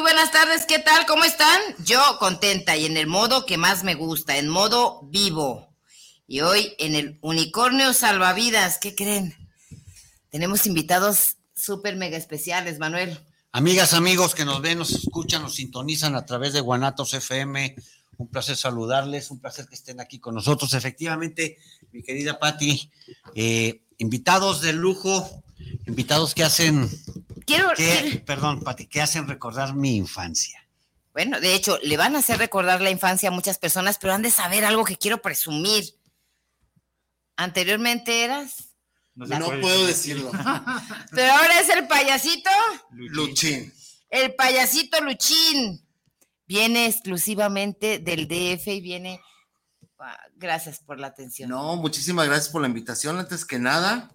buenas tardes, ¿qué tal? ¿Cómo están? Yo contenta y en el modo que más me gusta, en modo vivo. Y hoy en el Unicornio Salvavidas, ¿qué creen? Tenemos invitados súper mega especiales, Manuel. Amigas, amigos que nos ven, nos escuchan, nos sintonizan a través de Guanatos FM. Un placer saludarles, un placer que estén aquí con nosotros. Efectivamente, mi querida Patti, eh, invitados de lujo, invitados que hacen Quiero, perdón, Pati, que hacen recordar mi infancia. Bueno, de hecho, le van a hacer recordar la infancia a muchas personas, pero han de saber algo que quiero presumir. Anteriormente eras. No, puedo decirlo. pero ahora es el payasito. Luchín. El payasito Luchín. Viene exclusivamente del DF y viene. Ah, gracias por la atención. No, muchísimas gracias por la invitación. Antes que nada.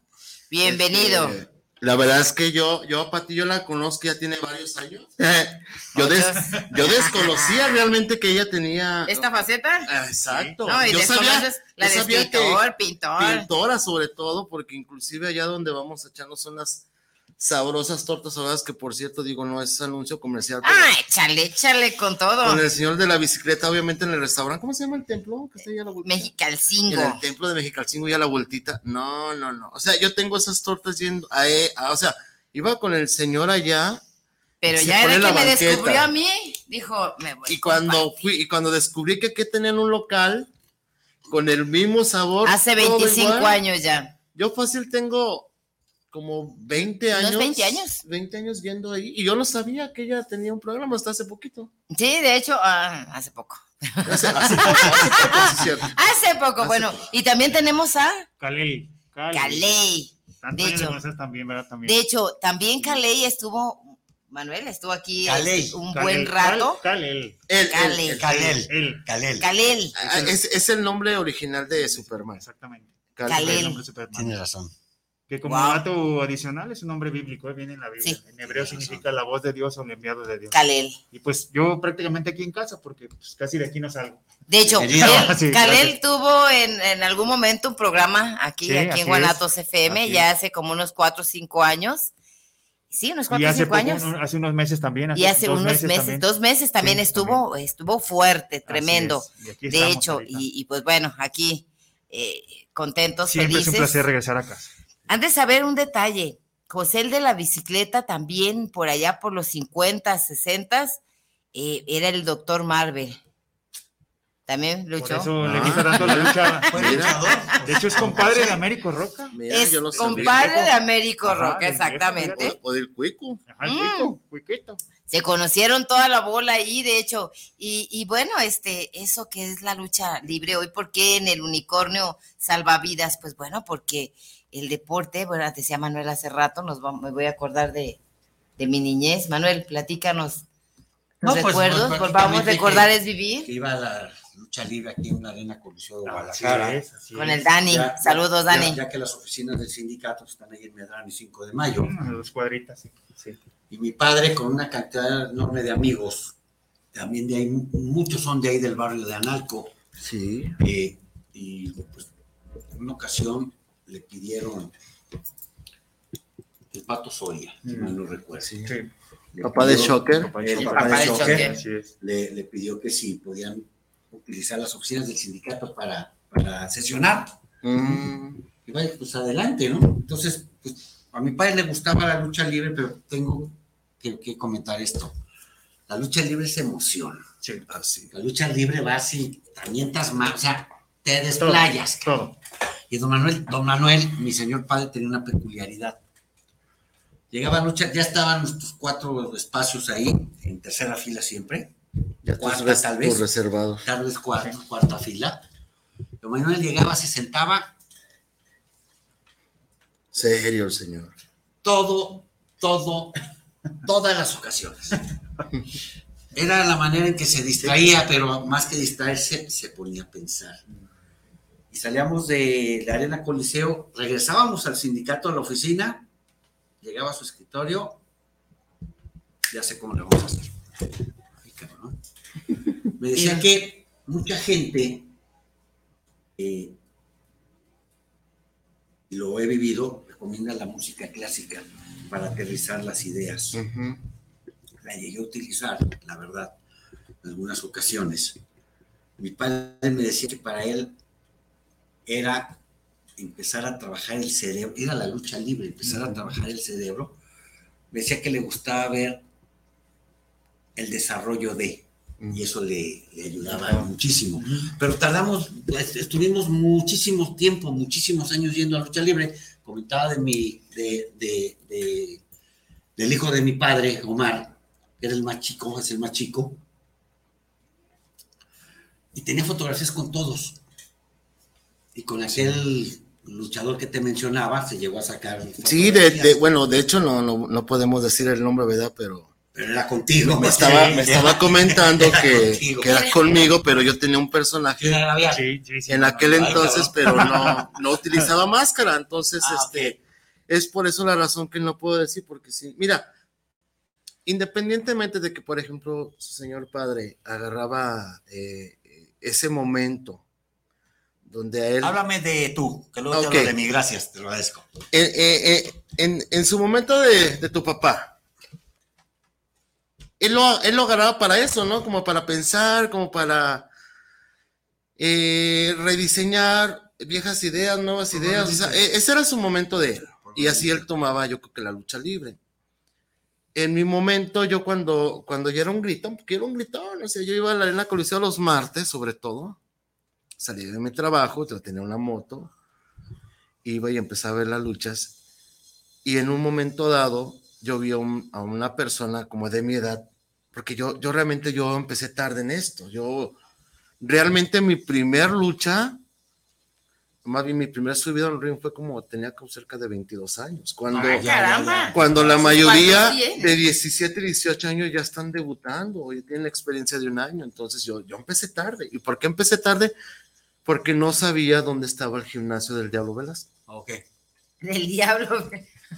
Bienvenido. Este, la verdad es que yo, yo a Pati, yo la conozco, ya tiene varios años. yo, yo desconocía realmente que ella tenía. ¿Esta faceta? Ah, exacto. No, y yo sabía, la de escritor, pintor. Pintora sobre todo, porque inclusive allá donde vamos a echarnos unas sabrosas tortas ahogadas, que por cierto, digo, no es anuncio comercial. Ah, échale, échale con todo. Con el señor de la bicicleta, obviamente en el restaurante, ¿cómo se llama el templo? Que está ahí a la Mexicalcingo. En el templo de Mexicalcingo y a la vueltita. No, no, no. O sea, yo tengo esas tortas yendo, a, o sea, iba con el señor allá. Pero ya era que me descubrió a mí, dijo, me voy. Y cuando fui, y cuando descubrí que aquí tenían un local con el mismo sabor. Hace 25 años ya. Yo fácil tengo como 20 años. 20 años? 20 años yendo ahí. Y yo no sabía que ella tenía un programa hasta hace poquito. Sí, de hecho, ah, hace poco. Hace, poco, hace poco, hace poco bueno. Y también tenemos a... Caley. Caley. De hecho, también, ¿verdad? también. de hecho, también Caley estuvo, Manuel estuvo aquí un buen rato. Calel. Calel. Calel. Calel. Ah, es, es, el nombre original de Superman. Exactamente. Calel. Tiene razón. Que como dato adicional es un nombre bíblico, ¿eh? viene en la Biblia. en hebreo significa la voz de Dios o el enviado de Dios. Kalel. Y pues yo prácticamente aquí en casa, porque pues, casi de aquí no salgo. De hecho, Kalel, tuvo en, algún momento un programa aquí, aquí en Guanatos FM, ya hace como unos cuatro o cinco años. Sí, unos cuatro o cinco años. hace unos meses también. y hace unos meses, dos meses también estuvo, estuvo fuerte, tremendo. De hecho, y, pues bueno, aquí eh, contentos, Siempre felices. es un placer regresar a casa. Han de saber un detalle. José el de la bicicleta también por allá por los 50, 60, eh, era el doctor Marvel. También luchó. Por eso le gusta tanto la lucha. de hecho, es compadre de Américo Roca. es compadre de Américo Roca, exactamente. O del cuico. Mm. Se conocieron toda la bola ahí, de hecho. Y, y, bueno, este, eso que es la lucha libre hoy, ¿por qué en el unicornio salvavidas? Pues bueno, porque el deporte, bueno, decía Manuel hace rato, nos me voy a acordar de, mi niñez. Manuel, platícanos los pues, recuerdos, pues, vamos a recordar es vivir. Que iba a la lucha libre aquí en la Arena Coliseo de Guadalajara. Con el Dani, saludos Dani. Ya, que las oficinas del sindicato están ahí en Medrano y 5 de mayo. Dos cuadritas, sí. Y mi padre con una cantidad enorme de amigos, también de ahí, muchos son de ahí del barrio de Analco. Sí. Eh, y pues, en una ocasión le pidieron el Pato Soria, si mal no recuerdo. Sí. Papá de Shocker. El papá, de Shocker, Le, le, pidió que si podían utilizar las oficinas del sindicato para, para sesionar. Mm. Y vaya, pues adelante, ¿no? Entonces, pues, a mi padre le gustaba la lucha libre, pero tengo que, que comentar esto. La lucha libre es emoción. Sí. Así. La lucha libre va así, también más, o sea, te desplayas. todo. Y don Manuel, don Manuel, mi señor padre, tenía una peculiaridad. Llegaba noche, ya estaban nuestros cuatro espacios ahí, en tercera fila siempre. Ya cuarta, tal vez. reservado. Tal vez cuarta, cuarta fila. Don Manuel llegaba, se sentaba. Serio el señor. Todo, todo, todas las ocasiones. era la manera en que se distraía, pero más que distraerse, se ponía a pensar. Y salíamos de la Arena Coliseo, regresábamos al sindicato, a la oficina, llegaba a su escritorio, ya sé cómo le vamos a hacer. Me decía que mucha gente, eh, y lo he vivido, recomienda la música clásica para aterrizar las ideas. La llegué a utilizar, la verdad, en algunas ocasiones. Mi padre me decía que para él era empezar a trabajar el cerebro, era la lucha libre, empezar a trabajar el cerebro. Me decía que le gustaba ver el desarrollo de, y eso le, ayudaba muchísimo. Pero tardamos, estuvimos muchísimo tiempo, muchísimos años yendo a lucha libre. Comentaba de mi, de, del hijo de mi padre, Omar, que era el más chico, es el más chico. Y tenía fotografías con todos. Y con aquel luchador que te mencionaba, se llegó a sacar. Sí, de, bueno, de hecho no, no podemos decir el nombre, ¿verdad? Pero pero era contigo. Me estaba, me estaba comentando que, era conmigo, pero yo tenía un personaje en aquel entonces, pero no, no utilizaba máscara. Entonces, ah, este, es por eso la razón que no puedo decir, porque sí, mira, independientemente de que, por ejemplo, su señor padre agarraba eh, ese momento donde a él... Háblame de tú, que luego te hablo de mí, gracias, te lo agradezco. En, eh, eh, en su momento de, de tu papá, él lo, él lo agarraba para eso, ¿no? Como para pensar, como para eh, rediseñar viejas ideas, nuevas ideas. O sea, e, ese era su momento de él. Y así él tomaba, yo creo que la lucha libre. En mi momento, yo cuando, cuando ya era un gritón, porque era un gritón, no sé, yo iba a la arena coliseo los martes, sobre todo. Salí de mi trabajo, tenía una moto, iba y empezaba a ver las luchas. Y en un momento dado, yo vi a una persona como de mi edad porque yo, yo realmente yo empecé tarde en esto. Yo realmente mi primer lucha, más bien mi primer subido al ring fue como tenía como cerca de 22 años. Cuando, cuando la mayoría de 17 y 18 años ya están debutando y tienen la experiencia de un año. Entonces yo, yo empecé tarde. ¿Y por qué empecé tarde? Porque no sabía dónde estaba el gimnasio del Diablo Velasco. Ok. Del Diablo.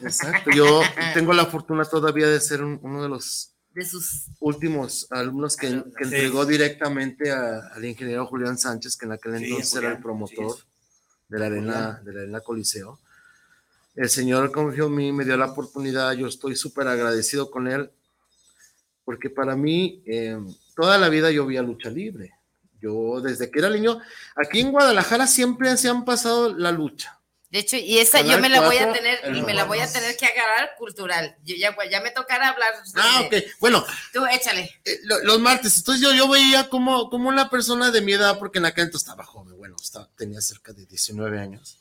Exacto. Yo tengo la fortuna todavía de ser uno de los de sus últimos alumnos que, entregó directamente al ingeniero Julián Sánchez, que en aquel entonces era el promotor de la arena, de la arena Coliseo. El señor confió en mí, me dio la oportunidad, yo estoy súper agradecido con él, porque para mí em, toda la vida yo vi a lucha libre. Yo desde que era niño, aquí en Guadalajara siempre se han pasado la lucha. De hecho, y esa yo me la voy a tener, y me la voy a tener que agarrar cultural. Yo ya, ya me tocará hablar. Ah, ok. Bueno. Tú échale. Eh, los martes. Entonces yo, yo veía como, como una persona de mi edad, porque en aquel entonces estaba joven, bueno, estaba, tenía cerca de 19 años.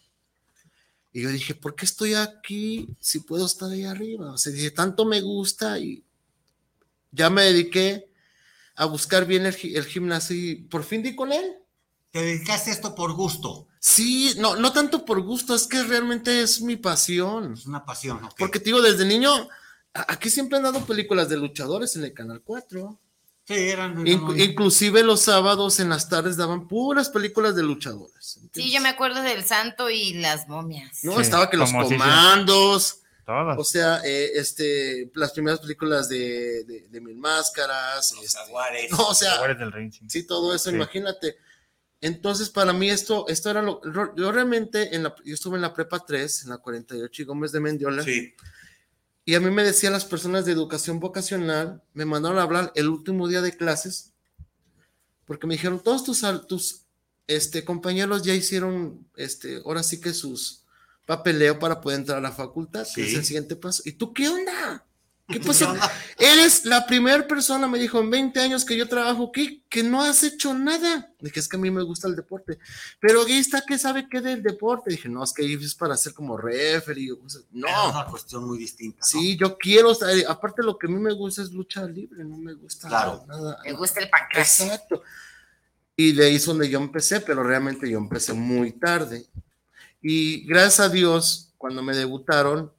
Y yo dije, ¿por qué estoy aquí si puedo estar ahí arriba? O sea, dije, tanto me gusta y ya me dediqué a buscar bien el, el gimnasio y por fin di con él. Te dedicaste a esto por gusto. Sí, no, no tanto por gusto, es que realmente es mi pasión. Es una pasión. Porque te digo, desde niño, aquí siempre han dado películas de luchadores en el Canal 4. Sí, eran. inclusive los sábados en las tardes daban puras películas de luchadores. sí, yo me acuerdo del Santo y las momias. No, estaba que los comandos. O sea, eh, este, las primeras películas de, Mil Máscaras. Los este, No, o sea, del sí. todo eso, imagínate. Entonces, para mí esto, esto era lo, yo realmente, en la, yo estuve en la prepa 3, en la 48 y Gómez de Mendiola. Sí. Y a mí me decían las personas de educación vocacional, me mandaron a hablar el último día de clases, porque me dijeron, todos tus, tus este, compañeros ya hicieron, este, ahora sí que sus papeleo para poder entrar a la facultad, que es el siguiente paso. ¿Y tú qué onda? ¿Qué pasó? Eres la primera persona, me dijo, en 20 años que yo trabajo aquí, que no has hecho nada. Dije, es que a mí me gusta el deporte. Pero aquí está que sabe qué del deporte. Dije, no, es que es para ser como referee. No. Es una cuestión muy distinta. Sí, yo quiero, aparte lo que a mí me gusta es lucha libre, no me gusta nada. Me gusta el pancracio. Exacto. Y de ahí es donde yo empecé, pero realmente yo empecé muy tarde. Y gracias a Dios, cuando me debutaron,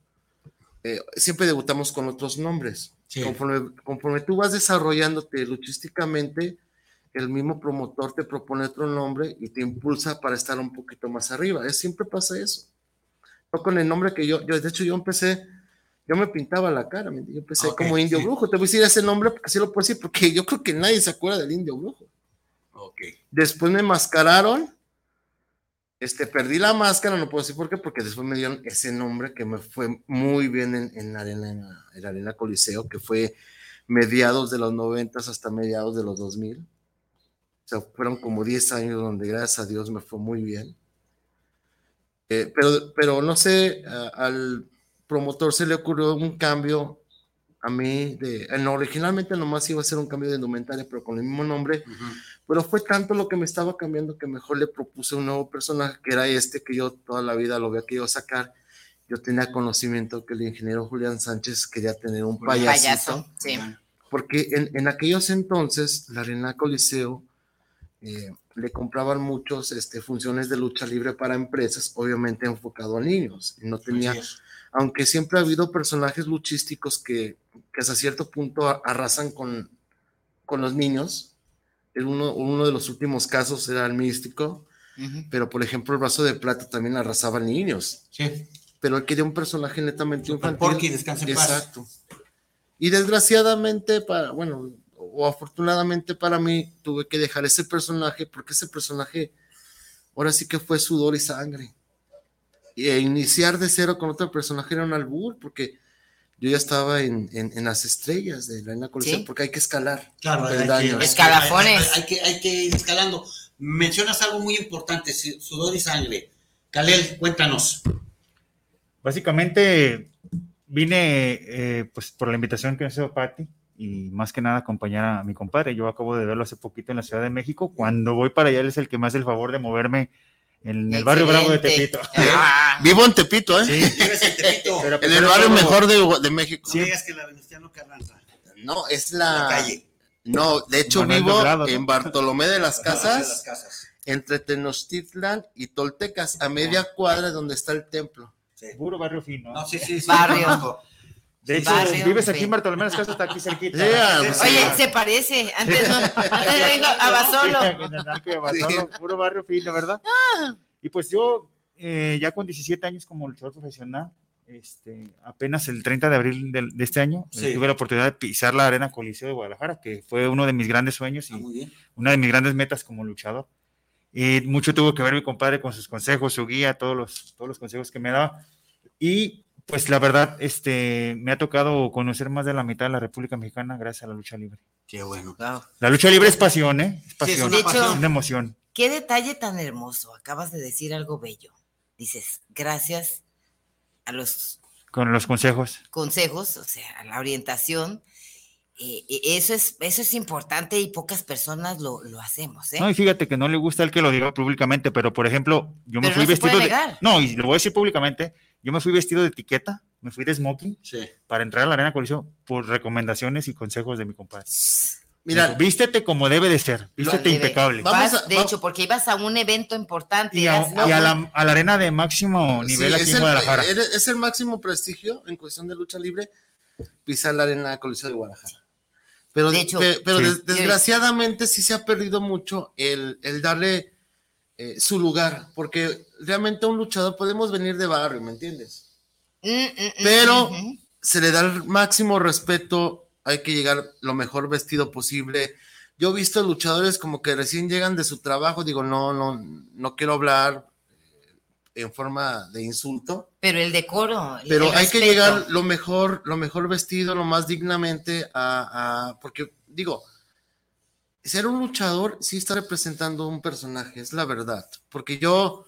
eh, siempre debutamos con otros nombres. Conforme, conforme tú vas desarrollándote luchísticamente, el mismo promotor te propone otro nombre y te impulsa para estar un poquito más arriba. Es, siempre pasa eso. No con el nombre que yo, yo, de hecho yo empecé, yo me pintaba la cara, yo empecé como indio brujo. Te voy a decir ese nombre porque así lo puedo decir, porque yo creo que nadie se acuerda del indio brujo. Okay. Después me mascararon, este, perdí la máscara, no puedo decir por qué, porque después me dieron ese nombre que me fue muy bien en, en la arena, en la, arena Coliseo, que fue mediados de los noventas hasta mediados de los 2000. O sea, fueron como 10 años donde gracias a Dios me fue muy bien. Eh, pero, pero no sé, al promotor se le ocurrió un cambio a mí, de, no, originalmente nomás iba a ser un cambio de indumentaria, pero con el mismo nombre, pero fue tanto lo que me estaba cambiando que mejor le propuse un nuevo personaje, que era este que yo toda la vida lo había querido sacar. Yo tenía conocimiento que el ingeniero Julián Sánchez quería tener un payasito, payaso, porque en, en, aquellos entonces la Arena Coliseo eh, le compraban muchos este, funciones de lucha libre para empresas, obviamente enfocado a niños, y no tenía aunque siempre ha habido personajes luchísticos que, que hasta cierto punto arrasan con, con los niños. Uno, uno de los últimos casos era el místico, pero por ejemplo el brazo de plata también arrasaba a niños. Sí. Pero él quería un personaje netamente infantil. Porque descanse en Exacto. Y desgraciadamente, para, bueno, o afortunadamente para mí, tuve que dejar ese personaje porque ese personaje ahora sí que fue sudor y sangre e iniciar de cero con otro personaje era un albur, porque yo ya estaba en, en, las estrellas de la Reina Coliseo, porque hay que escalar. Claro, hay que, escalafones. Hay, que, hay que ir escalando. Mencionas algo muy importante, sudor y sangre. Kalel, cuéntanos. Básicamente vine eh, pues por la invitación que me hizo Patti y más que nada acompañar a mi compadre. Yo acabo de verlo hace poquito en la Ciudad de México. Cuando voy para allá, él es el que me hace el favor de moverme en el barrio bravo de Tepito. Ah. Vivo en Tepito, ¿eh? Sí. en Tepito. en pues el barrio mejor de, de México. No digas que la Venustiano Carranza. No, es la... calle. No, de hecho vivo en Bartolomé de las Casas, entre Tenochtitlan y Toltecas, a media cuadra donde está el templo. Sí. Puro barrio fino. No, sí, sí, sí. Barrio. De hecho, vives aquí en Bartolomé, las casas está aquí cerquita. Oye, se parece. Antes no, antes vengo a Basolo. Puro barrio fino, ¿verdad? Ah. Y pues yo, eh, ya con 17 años como luchador profesional, este, apenas el 30 de abril de, este año, eh, tuve la oportunidad de pisar la Arena Coliseo de Guadalajara, que fue uno de mis grandes sueños y ah, una de mis grandes metas como luchador. Y mucho tuvo que ver mi compadre con sus consejos, su guía, todos los, todos los consejos que me daba. Y pues la verdad, este, me ha tocado conocer más de la mitad de la República Mexicana gracias a la lucha libre. Qué bueno. La lucha libre es pasión, ¿eh? Es pasión, es una emoción. Qué detalle tan hermoso. Acabas de decir algo bello. Dices, gracias a los... Con los consejos. Consejos, o sea, a la orientación. Eh, eh, eso, es, eso es importante y pocas personas lo, lo, hacemos. ¿eh? No, y fíjate que no le gusta el que lo diga públicamente, pero por ejemplo, yo me fui vestido de. No, y lo voy a decir públicamente. Yo me fui vestido de etiqueta, me fui de smoking para entrar a la arena coliseo por recomendaciones y consejos de mi compadre. Mira, vístete como debe de ser, vístete impecable. de hecho, porque ibas a un evento importante. Y, a, la, arena de máximo nivel aquí en Guadalajara. Es el máximo prestigio en cuestión de lucha libre pisar la arena coliseo de Guadalajara. Pero, de hecho, pero desgraciadamente sí se ha perdido mucho el, el darle eh, su lugar, porque realmente un luchador podemos venir de barrio, ¿me entiendes? Mm, mm, mm, Pero se le da el máximo respeto, hay que llegar lo mejor vestido posible. Yo he visto luchadores como que recién llegan de su trabajo, digo, no, no, no quiero hablar eh, en forma de insulto. Pero el decoro. pero hay que llegar lo mejor, lo mejor vestido, lo más dignamente a, a porque digo, ser un luchador sí está representando un personaje, es la verdad. Porque yo,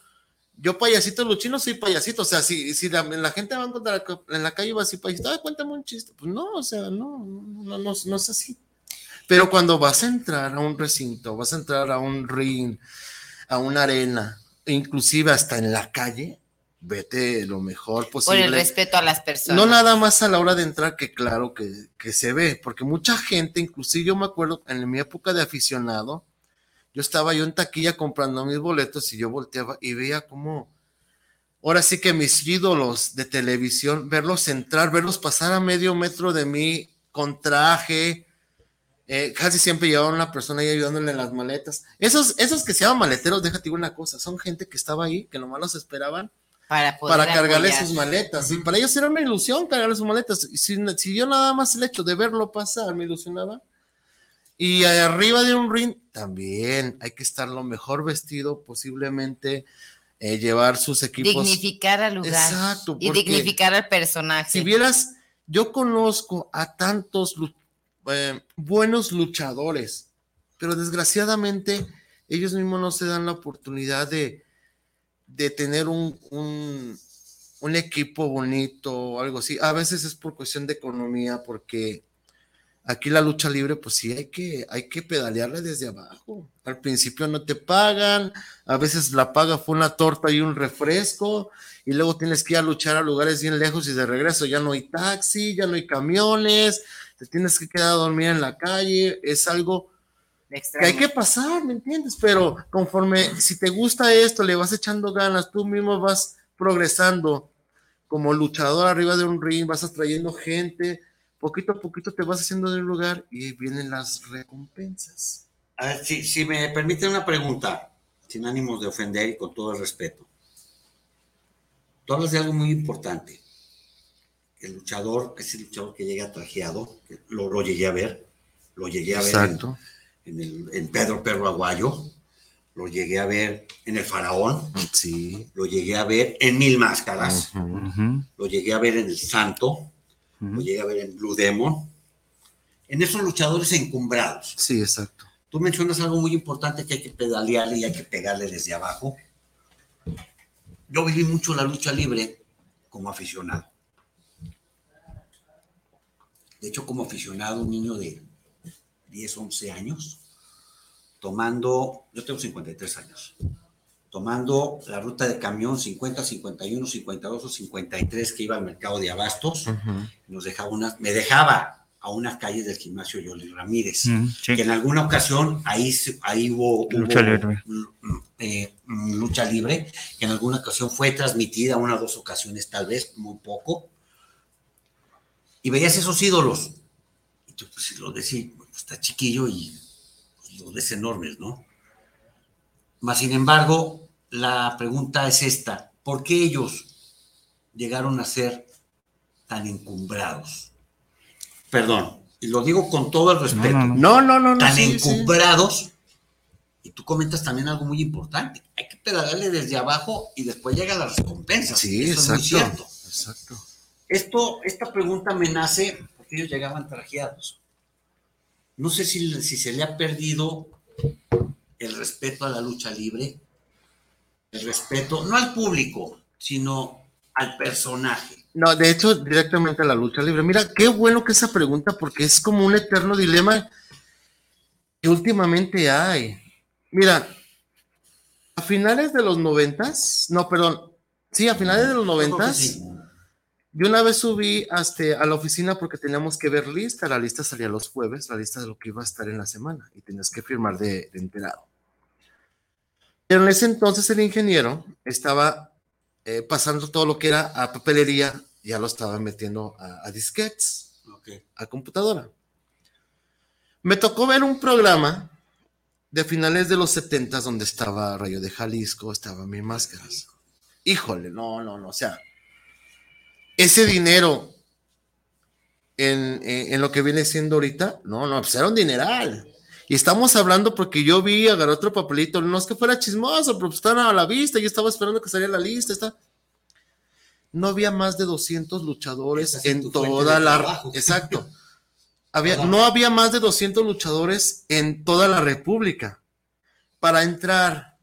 yo payasito luchino soy payasito. O sea, si, si la, gente va a encontrar en la calle va a decir payasito, ay, cuéntame un chiste. Pues no, o sea, no, no, no, no es así. Pero cuando vas a entrar a un recinto, vas a entrar a un ring, a una arena, inclusive hasta en la calle, vete lo mejor posible. Por el respeto a las personas. No nada más a la hora de entrar, que claro que, que, se ve, porque mucha gente, inclusive yo me acuerdo en mi época de aficionado, yo estaba yo en taquilla comprando mis boletos y yo volteaba y veía como, ahora sí que mis ídolos de televisión, verlos entrar, verlos pasar a medio metro de mí, con traje. Eh, casi siempre llevaba una persona ahí ayudándole en las maletas. Esos, esos que se llaman maleteros, déjate una cosa, son gente que estaba ahí, que nomás los esperaban para, para cargarle sus maletas. Y para ellos era una ilusión cargarle sus maletas. Y si, si, yo nada más el hecho de verlo pasar me ilusionaba. Y arriba de un ring también hay que estar lo mejor vestido, posiblemente eh, llevar sus equipos. Dignificar al lugar. Exacto. Y dignificar al personaje. Si vieras, yo conozco a tantos eh, buenos luchadores, pero desgraciadamente ellos mismos no se dan la oportunidad de, de tener un, un, equipo bonito o algo así. A veces es por cuestión de economía, porque aquí la lucha libre, pues sí, hay que, hay que pedalearla desde abajo. Al principio no te pagan, a veces la paga fue una torta y un refresco, y luego tienes que ir a luchar a lugares bien lejos y de regreso ya no hay taxi, ya no hay camiones, te tienes que quedar a dormir en la calle, es algo que hay que pasar, ¿me entiendes? Pero conforme, si te gusta esto, le vas echando ganas, tú mismo vas progresando como luchador arriba de un ring, vas atrayendo gente, poquito a poquito te vas haciendo de un lugar y vienen las recompensas. A ver, si, si me permiten una pregunta, sin ánimos de ofender y con todo el respeto. Tú hablas de algo muy importante. El luchador, ese luchador que llega trajeado, que lo, lo llegué a ver, lo llegué a ver. Exacto en, Pedro Perro Aguayo, lo llegué a ver en El Faraón, sí. lo llegué a ver en Mil Máscaras, lo llegué a ver en El Santo, lo llegué a ver en Blue Demon, en esos luchadores encumbrados. Sí, exacto. Tú mencionas algo muy importante que hay que pedalearle y hay que pegarle desde abajo. Yo viví mucho la lucha libre como aficionado. De hecho, como aficionado, un niño de 10, 11 años, tomando, yo tengo 53 años, tomando la ruta de camión 50, 51, 52 o 53 que iba al mercado de abastos, nos dejaba una, me dejaba a unas calles del gimnasio Yoli Ramírez, que en alguna ocasión ahí, ahí hubo, lucha, libre. Eh, lucha libre, que en alguna ocasión fue transmitida, una o dos ocasiones tal vez, muy poco, y veías esos ídolos, y tú pues lo decís, está chiquillo y pues, los ves enormes, ¿no? Más sin embargo, la pregunta es esta, ¿por qué ellos llegaron a ser tan encumbrados? Perdón, y lo digo con todo el respeto. No, no, no. tan encumbrados. Y tú comentas también algo muy importante. Hay que pedalarle desde abajo y después llega la recompensa. Sí, Eso Es muy cierto. Exacto. Esto, esta pregunta me nace porque ellos llegaban trajeados no sé si, si se le ha perdido el respeto a la lucha libre, el respeto, no al público, sino al personaje. No, de hecho, directamente a la lucha libre. Mira, qué bueno que esa pregunta, porque es como un eterno dilema que últimamente hay. Mira, a finales de los noventas, no, perdón, sí, a finales de los noventas, yo una vez subí hasta a la oficina porque teníamos que ver lista, la lista salía los jueves, la lista de lo que iba a estar en la semana y tenías que firmar de, enterado. Pero en ese entonces el ingeniero estaba eh, pasando todo lo que era a papelería, ya lo estaba metiendo a, disquets, a computadora. Me tocó ver un programa de finales de los 70 donde estaba Rayo de Jalisco, estaba Mi Máscaras. Híjole, no, no, no, o sea, ese dinero en, lo que viene siendo ahorita, no, no, pues era un dineral. Y estamos hablando porque yo vi, agarré otro papelito, no es que fuera chismoso, pero pues estaban a la vista, yo estaba esperando que saliera la lista, está. No había más de 200 luchadores en toda la... Exacto. Había, no había más de 200 luchadores en toda la República. Para entrar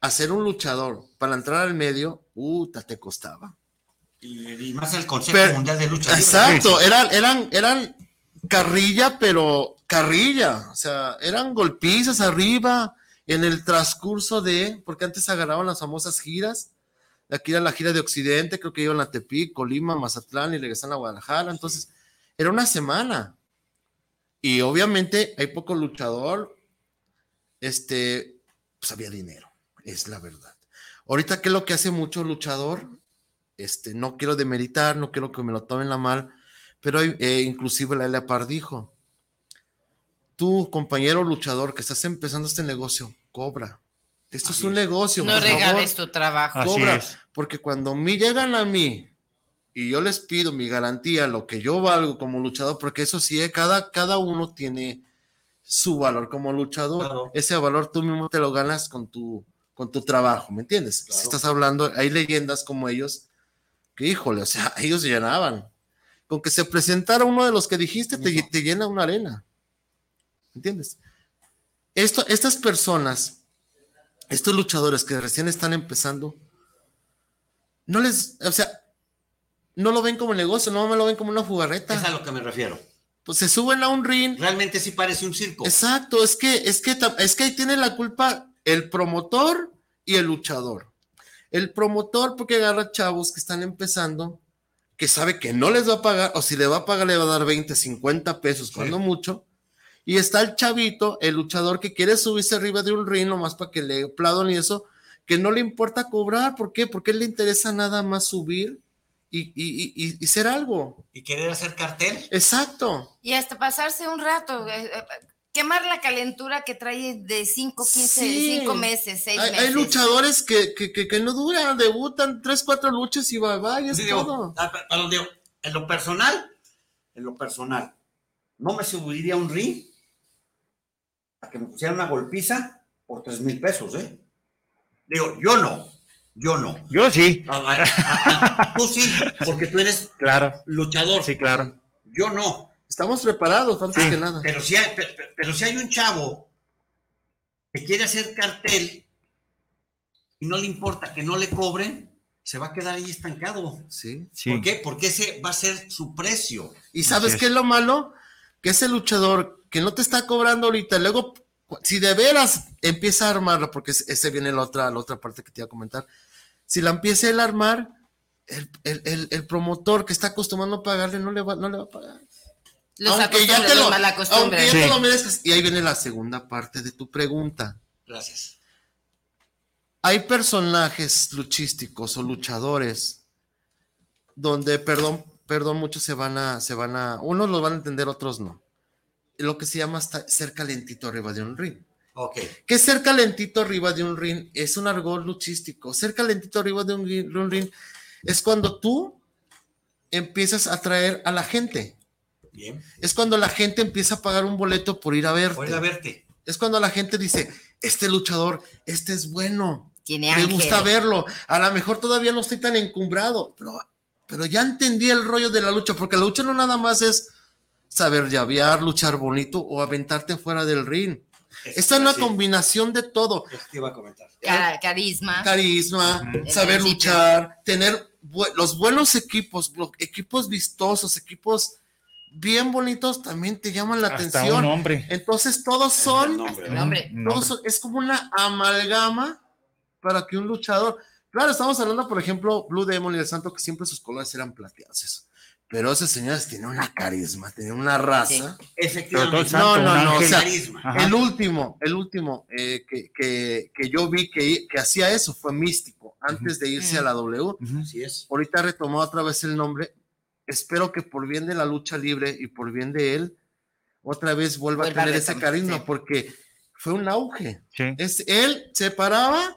a ser un luchador, para entrar al medio, puta, te costaba. Y, más el Consejo Mundial de Lucha Exacto, eran, eran, eran carrilla, pero carrilla, o sea, eran golpizas arriba en el transcurso de, porque antes agarraban las famosas giras, aquí era la gira de Occidente, creo que iban a Tepic, Colima, Mazatlán y regresan a Guadalajara, entonces era una semana. Y obviamente hay poco luchador, este, pues había dinero, es la verdad. Ahorita, ¿qué es lo que hace mucho luchador? Este, no quiero demeritar, no quiero que me lo tomen la mal, Pero eh, inclusive la Elia dijo, tú, compañero luchador que estás empezando este negocio, cobra. Esto es un negocio. No regales tu trabajo. Cobra, porque cuando me llegan a mí y yo les pido mi garantía, lo que yo valgo como luchador, porque eso sí, eh, cada, cada uno tiene su valor como luchador. Ese valor tú mismo te lo ganas con tu, con tu trabajo, ¿me entiendes? Si estás hablando, hay leyendas como ellos que, híjole, o sea, ellos llenaban. Con que se presentara uno de los que dijiste, te, te llena una arena. ¿Me entiendes? Esto, estas personas, estos luchadores que recién están empezando, no les, o sea, no lo ven como negocio, no me lo ven como una jugarreta. Es a lo que me refiero. Pues se suben a un ring. Realmente sí parece un circo. Exacto, es que, es que, es que ahí tiene la culpa el promotor y el luchador. El promotor porque agarra chavos que están empezando, que sabe que no les va a pagar, o si le va a pagar le va a dar 20, 50 pesos, cuando mucho. Y está el chavito, el luchador que quiere subirse arriba de un ring nomás para que le aplaudan y eso, que no le importa cobrar. ¿Por qué? Porque le interesa nada más subir y, ser algo. Y querer hacer cartel. Exacto. Y hasta pasarse un rato, eh, eh, quemar la calentura que trae de 5, 15, 5 meses, 6 meses. Hay luchadores que, no duran, debutan 3, 4 luchas y va, va, y es todo. Ah, en lo personal, en lo personal, no me subiría a un ring a que me pusieran una golpiza por 3 mil pesos, ¿eh? Digo, yo no. Yo no. Yo sí. Ah, tú sí, porque tú eres claro. luchador. Sí, claro. Yo no. Estamos preparados, antes que nada. Pero si, hay, pero, si hay un chavo que quiere hacer cartel y no le importa que no le cobren, se va a quedar ahí estancado. Sí. sí. ¿Por qué? Porque ese va a ser su precio. ¿Y sabes qué es lo malo? Que ese luchador que no te está cobrando ahorita, luego si de veras empieza a armarlo, porque ese viene la otra, la otra parte que te iba a comentar, si la empieza a armar, el, promotor que está acostumbrado a pagarle no le va, no le va a pagar. Aunque ya te lo, aunque ya te lo merezcas. Y ahí viene la segunda parte de tu pregunta. Gracias. Hay personajes luchísticos o luchadores donde, perdón, perdón, muchos se van a, se van a, unos los van a entender, otros no lo que se llama ser calentito arriba de un ring. Ok. ¿Qué es ser calentito arriba de un ring? Es un argot luchístico. Ser calentito arriba de un, ring es cuando tú empiezas a atraer a la gente. Bien. Es cuando la gente empieza a pagar un boleto por ir a verte. Por ir a verte. Es cuando la gente dice, este luchador, este es bueno. Tiene Me gusta verlo. A lo mejor todavía no estoy tan encumbrado, pero, pero ya entendí el rollo de la lucha, porque la lucha no nada más es saber llavear, luchar bonito o aventarte fuera del ring. Esta es una combinación de todo. iba a comentar. carisma. Carisma, saber luchar, tener los buenos equipos, equipos vistosos, equipos bien bonitos también te llaman la atención. Entonces todos son, todos es como una amalgama para que un luchador, claro, estamos hablando por ejemplo Blue Demon y el Santo que siempre sus colores eran plateados. Pero ese señores tiene una carisma, tiene una raza. Efectivamente. No, no, no. O sea, el último, el último eh, que, que, que, yo vi que, que hacía eso fue Místico, antes de irse a la W. Así es. Ahorita retomó otra vez el nombre. Espero que por bien de la lucha libre y por bien de él, otra vez vuelva, a tener ese carisma, porque fue un auge. Es, él se paraba,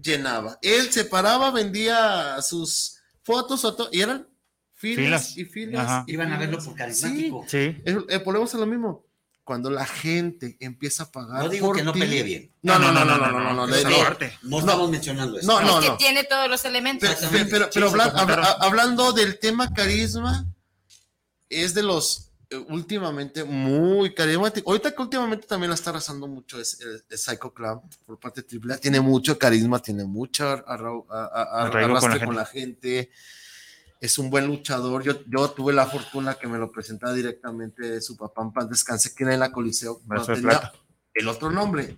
llenaba. Él se paraba, vendía sus fotos y eran filas, y filas. Iban a verlo por carismático. Sí. Eh, volvemos a lo mismo. Cuando la gente empieza a pagar. No digo que no pelee bien. No, no, no, no, no, no, no. No, no, estamos mencionando eso. No, no, es que tiene todos los elementos. Pero, pero, hablando del tema carisma, es de los eh, últimamente muy carismático. Ahorita que últimamente también la está arrasando mucho es, el Psycho Clown por parte de AAA. Tiene mucho carisma, tiene mucho arrastre con la gente es un buen luchador. Yo, yo tuve la fortuna que me lo presentara directamente su papá en paz descanse, que era en la Coliseo. el otro nombre.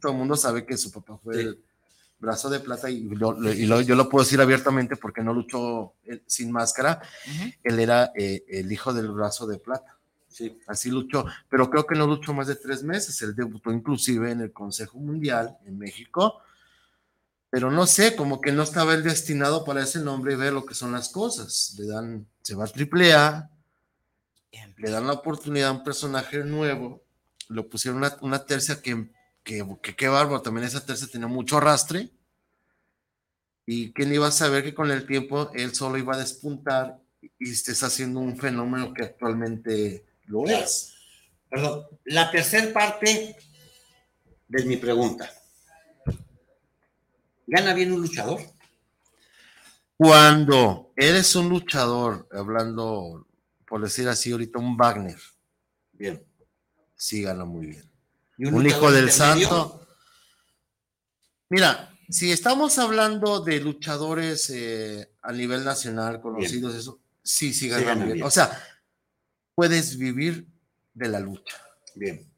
Todo el mundo sabe que su papá fue el brazo de plata y, yo lo puedo decir abiertamente porque no luchó sin máscara. Él era eh, el hijo del brazo de plata. Sí, así luchó, pero creo que no luchó más de tres meses. Él debutó inclusive en el Consejo Mundial en México pero no sé, como que no estaba él destinado para ese nombre y ver lo que son las cosas. Le dan, se va a triple A, Le dan la oportunidad a un personaje nuevo, lo pusieron una, una tercia que, que, que qué bárbaro, también esa tercia tenía mucho arrastre. Y quién iba a saber que con el tiempo él solo iba a despuntar y estés haciendo un fenómeno que actualmente lo es. Perdón, la tercera parte de mi pregunta. ¿Gana bien un luchador? Cuando eres un luchador, hablando, por decir así, ahorita un Wagner, bien, sí gana muy bien. un, hijo del santo. Mira, si estamos hablando de luchadores eh, a nivel nacional conocidos, eso, sí, sí ganan bien. O sea, puedes vivir de la lucha. Bien.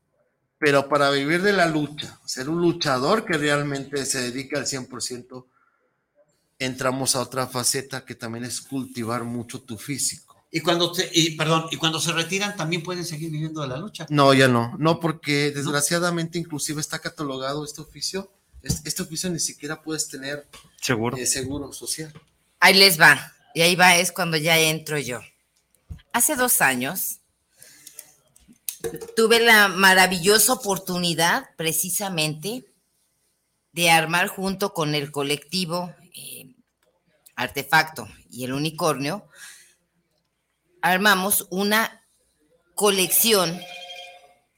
Pero para vivir de la lucha, ser un luchador que realmente se dedica al 100%, entramos a otra faceta que también es cultivar mucho tu físico. Y cuando se, y, perdón, y cuando se retiran también pueden seguir viviendo de la lucha. No, ya no, no porque desgraciadamente inclusive está catalogado este oficio. Este, oficio ni siquiera puedes tener seguro, eh, seguro social. Ahí les va, y ahí va es cuando ya entro yo. Hace dos años tuve la maravillosa oportunidad precisamente de armar junto con el colectivo eh, Artefacto y el Unicornio, armamos una colección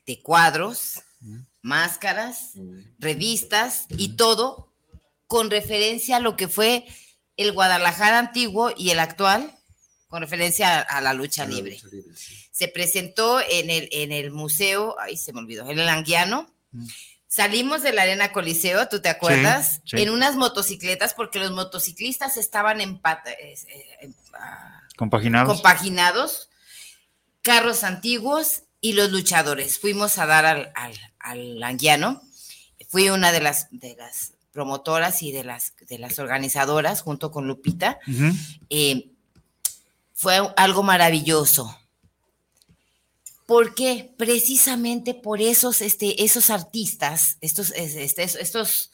de cuadros, máscaras, revistas y todo con referencia a lo que fue el Guadalajara antiguo y el actual, con referencia a, la lucha libre. Se presentó en el, en el museo, ay, se me olvidó, en el Anguiano. Salimos de la Arena Coliseo, ¿tú te acuerdas? En unas motocicletas, porque los motociclistas estaban en, eh, ah, compaginados. compaginados, carros antiguos y los luchadores. Fuimos a dar al, al, Anguiano. Fui una de las, de las promotoras y de las, de las organizadoras, junto con Lupita. Eh, fue algo maravilloso porque precisamente por esos, este, esos artistas, estos, este, estos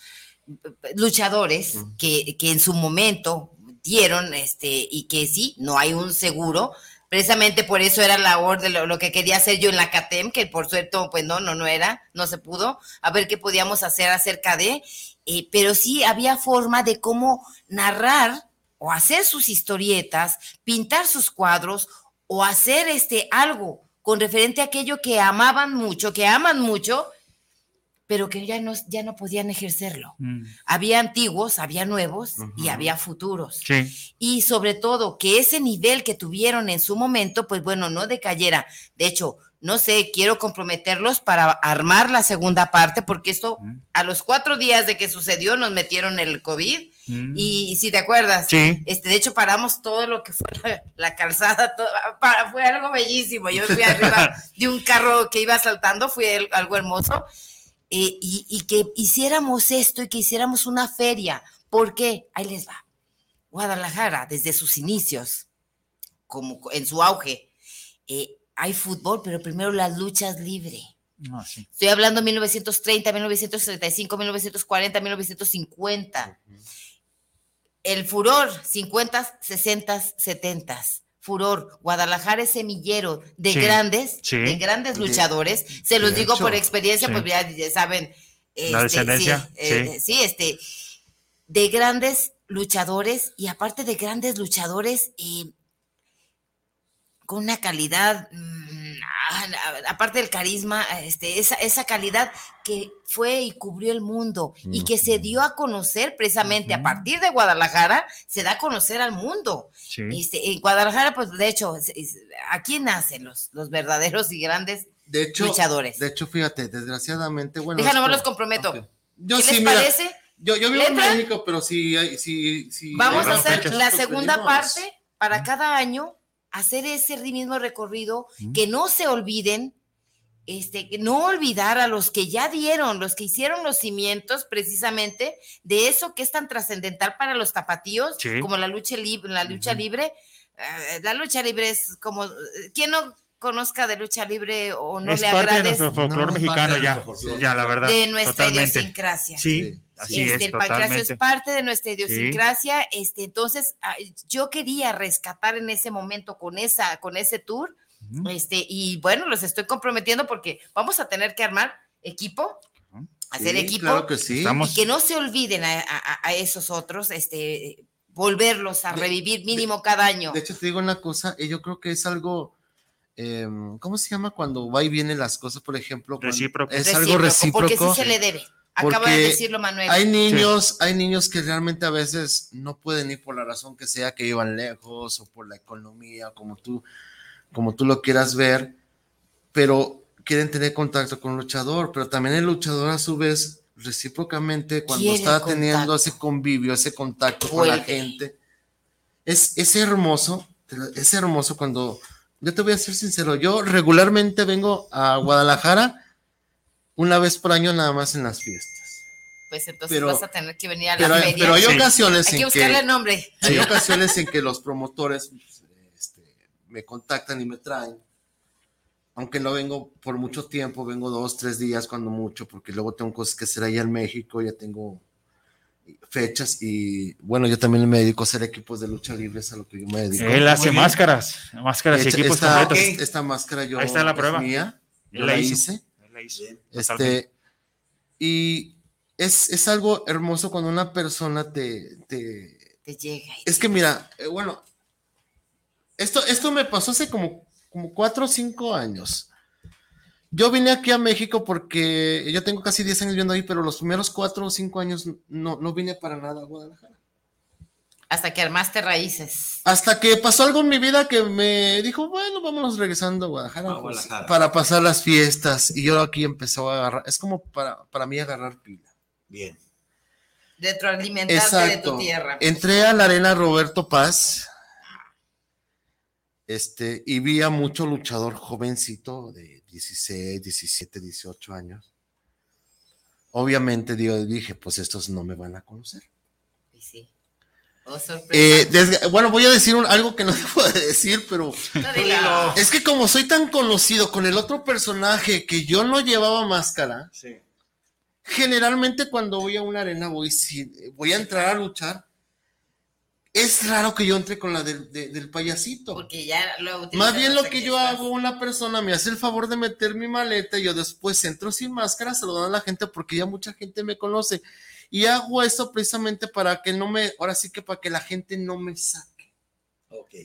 luchadores que, en su momento dieron, este, y que sí, no hay un seguro, precisamente por eso era la labor de lo, que quería hacer yo en la CATEM, que por suerte, pues no, no, no era, no se pudo, a ver qué podíamos hacer acerca de, eh, pero sí había forma de cómo narrar o hacer sus historietas, pintar sus cuadros o hacer este algo con referente a aquello que amaban mucho, que aman mucho, pero que ya no, ya no podían ejercerlo. Mm. Había antiguos, había nuevos y había futuros. Y sobre todo que ese nivel que tuvieron en su momento, pues bueno, no decayera. De hecho, no sé, quiero comprometerlos para armar la segunda parte, porque esto mm. a los cuatro días de que sucedió nos metieron el COVID Mm. Y, si te acuerdas, este, de hecho paramos todo lo que fue la, calzada, fue algo bellísimo. Yo fui arriba de un carro que iba saltando, fue algo hermoso. Eh, y, que hiciéramos esto y que hiciéramos una feria. ¿Por qué? Ahí les va. Guadalajara, desde sus inicios, como en su auge, eh, hay fútbol, pero primero las luchas libres. Ah, Estoy hablando 1930, 1935, 1940, 1950 el furor, 50, 60, 70. Furor, Guadalajara es semillero de grandes, de grandes luchadores. Se los digo por experiencia, pues ya, saben. La este, descendencia. Eh, sí, este, de grandes luchadores y aparte de grandes luchadores, y con una calidad. Mm, aparte del carisma, este, esa, esa calidad que fue y cubrió el mundo y que se dio a conocer precisamente a partir de Guadalajara, se da a conocer al mundo. Este, en Guadalajara, pues de hecho, aquí nacen los, los verdaderos y grandes luchadores. De hecho, fíjate, desgraciadamente, bueno. Déjame, no los comprometo. Yo ¿Qué les parece? Yo, yo vivo en México, pero sí, sí, sí. Vamos a hacer la segunda parte para cada año hacer ese mismo recorrido, que no se olviden, este, no olvidar a los que ya dieron, los que hicieron los cimientos precisamente de eso que es tan trascendental para los tapatíos, como la lucha libre, la lucha libre. Eh, la lucha libre es como, ¿quién no conozca de lucha libre o no le agrade? de nuestro folclor mexicano ya, ya, la verdad. De nuestra idiosincrasia. Sí. Así este, el pancracio es parte de nuestra idiosincrasia. Este, entonces, ah, yo quería rescatar en ese momento con, esa, con ese tour Este, y bueno, los estoy comprometiendo porque vamos a tener que armar equipo, hacer equipo. Claro que sí. Y que no se olviden a, esos otros, este, volverlos a revivir mínimo cada año. De hecho, te digo una cosa, y yo creo que es algo. Em, ¿Cómo se llama cuando va y vienen las cosas, por ejemplo? Recíproco. Es algo recíproco. Porque sí se le debe. Acaba de decirlo Manuel. Hay niños, hay niños que realmente a veces no pueden ir por la razón que sea, que iban lejos o por la economía, como tú, como tú lo quieras ver, pero quieren tener contacto con el luchador, pero también el luchador a su vez recíprocamente cuando está teniendo ese convivio, ese contacto con la gente, es, es hermoso, es hermoso cuando, yo te voy a ser sincero, yo regularmente vengo a Guadalajara una vez por año nada más en las fiestas. Pues entonces vas a tener que venir a la feria. Pero hay ocasiones hay que buscarle nombre. Hay ocasiones en que los promotores este, me contactan y me traen. Aunque no vengo por mucho tiempo, vengo dos, tres días cuando mucho, porque luego tengo cosas que hacer allá en México, ya tengo fechas y bueno, yo también me dedico a hacer equipos de lucha libre, es a lo que yo me dedico. Él hace máscaras, máscaras y equipos esta, Esta máscara yo Ahí está la prueba. mía, yo la hice este, y es, es, algo hermoso cuando una persona te, te, llega. Es que mira, eh, bueno, esto, esto me pasó hace como, como cuatro o cinco años. Yo vine aquí a México porque yo tengo casi 10 años viviendo ahí, pero los primeros cuatro o cinco años no, no vine para nada a Guadalajara. Hasta que armaste raíces. Hasta que pasó algo en mi vida que me dijo, bueno, vámonos regresando a Guadalajara, pues, para pasar las fiestas. Y yo aquí empezó a agarrar, es como para, para mí agarrar pila. Bien. Retroalimentarte de tu tierra. Entré a la arena Roberto Paz. Este, y vi a mucho luchador jovencito de 16, 17, 18 años. Obviamente dije, pues estos no me van a conocer. sí. Oh, eh, bueno, voy a decir algo que no debo de decir, pero es que como soy tan conocido con el otro personaje que yo no llevaba máscara, generalmente cuando voy a una arena voy, voy a entrar a luchar, es raro que yo entre con la del, payasito. Porque ya Más bien lo que yo hago, una persona me hace el favor de meter mi maleta y yo después entro sin máscara saludando a la gente porque ya mucha gente me conoce. Y hago eso precisamente para que no me, ahora sí que para que la gente no me saque.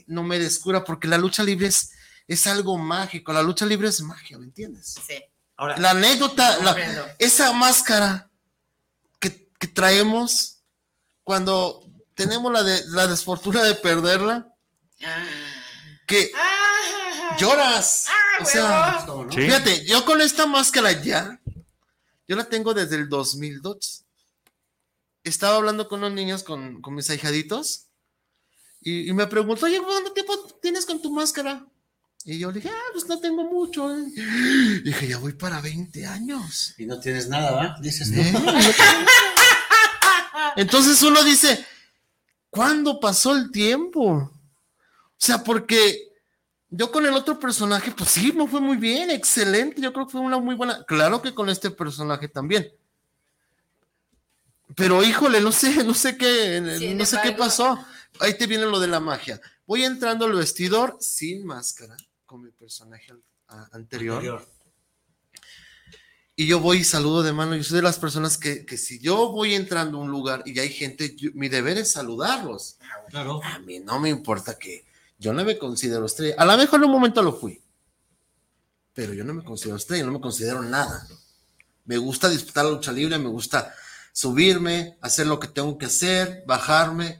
No me descubra, porque la lucha libre es, es algo mágico. La lucha libre es magia, ¿me entiendes? Sí. Ahora, la anécdota, esa máscara que, traemos cuando tenemos la, de, la desfortuna de perderla, ah. que ah. lloras. Ah, o sea, fíjate, yo con esta máscara ya, yo la tengo desde el 2002 estaba hablando con unos niños, con, mis ahijaditos, y, me preguntó, oye, ¿cuánto tiempo tienes con tu máscara? Y yo le dije, ah, pues no tengo mucho. ¿eh? dije, ya voy para 20 años. Y no tienes nada, ¿va? Dices, ¿Eh? Entonces uno dice, ¿cuándo pasó el tiempo? O sea, porque yo con el otro personaje, pues sí, me fue muy bien, excelente. Yo creo que fue una muy buena. Claro que con este personaje también. Pero híjole, no sé, no sé qué, no sé qué pasó. Ahí te viene lo de la magia. Voy entrando al vestidor sin máscara, con mi personaje anterior. Y yo voy y saludo de mano. Yo soy de las personas que, si yo voy entrando a un lugar y hay gente, mi deber es saludarlos. Claro. A mí no me importa que yo no me considero estrella. A lo mejor en un momento lo fui. Pero yo no me considero estrella, no me considero nada. Me gusta disfrutar la lucha libre, me gusta subirme, hacer lo que tengo que hacer, bajarme,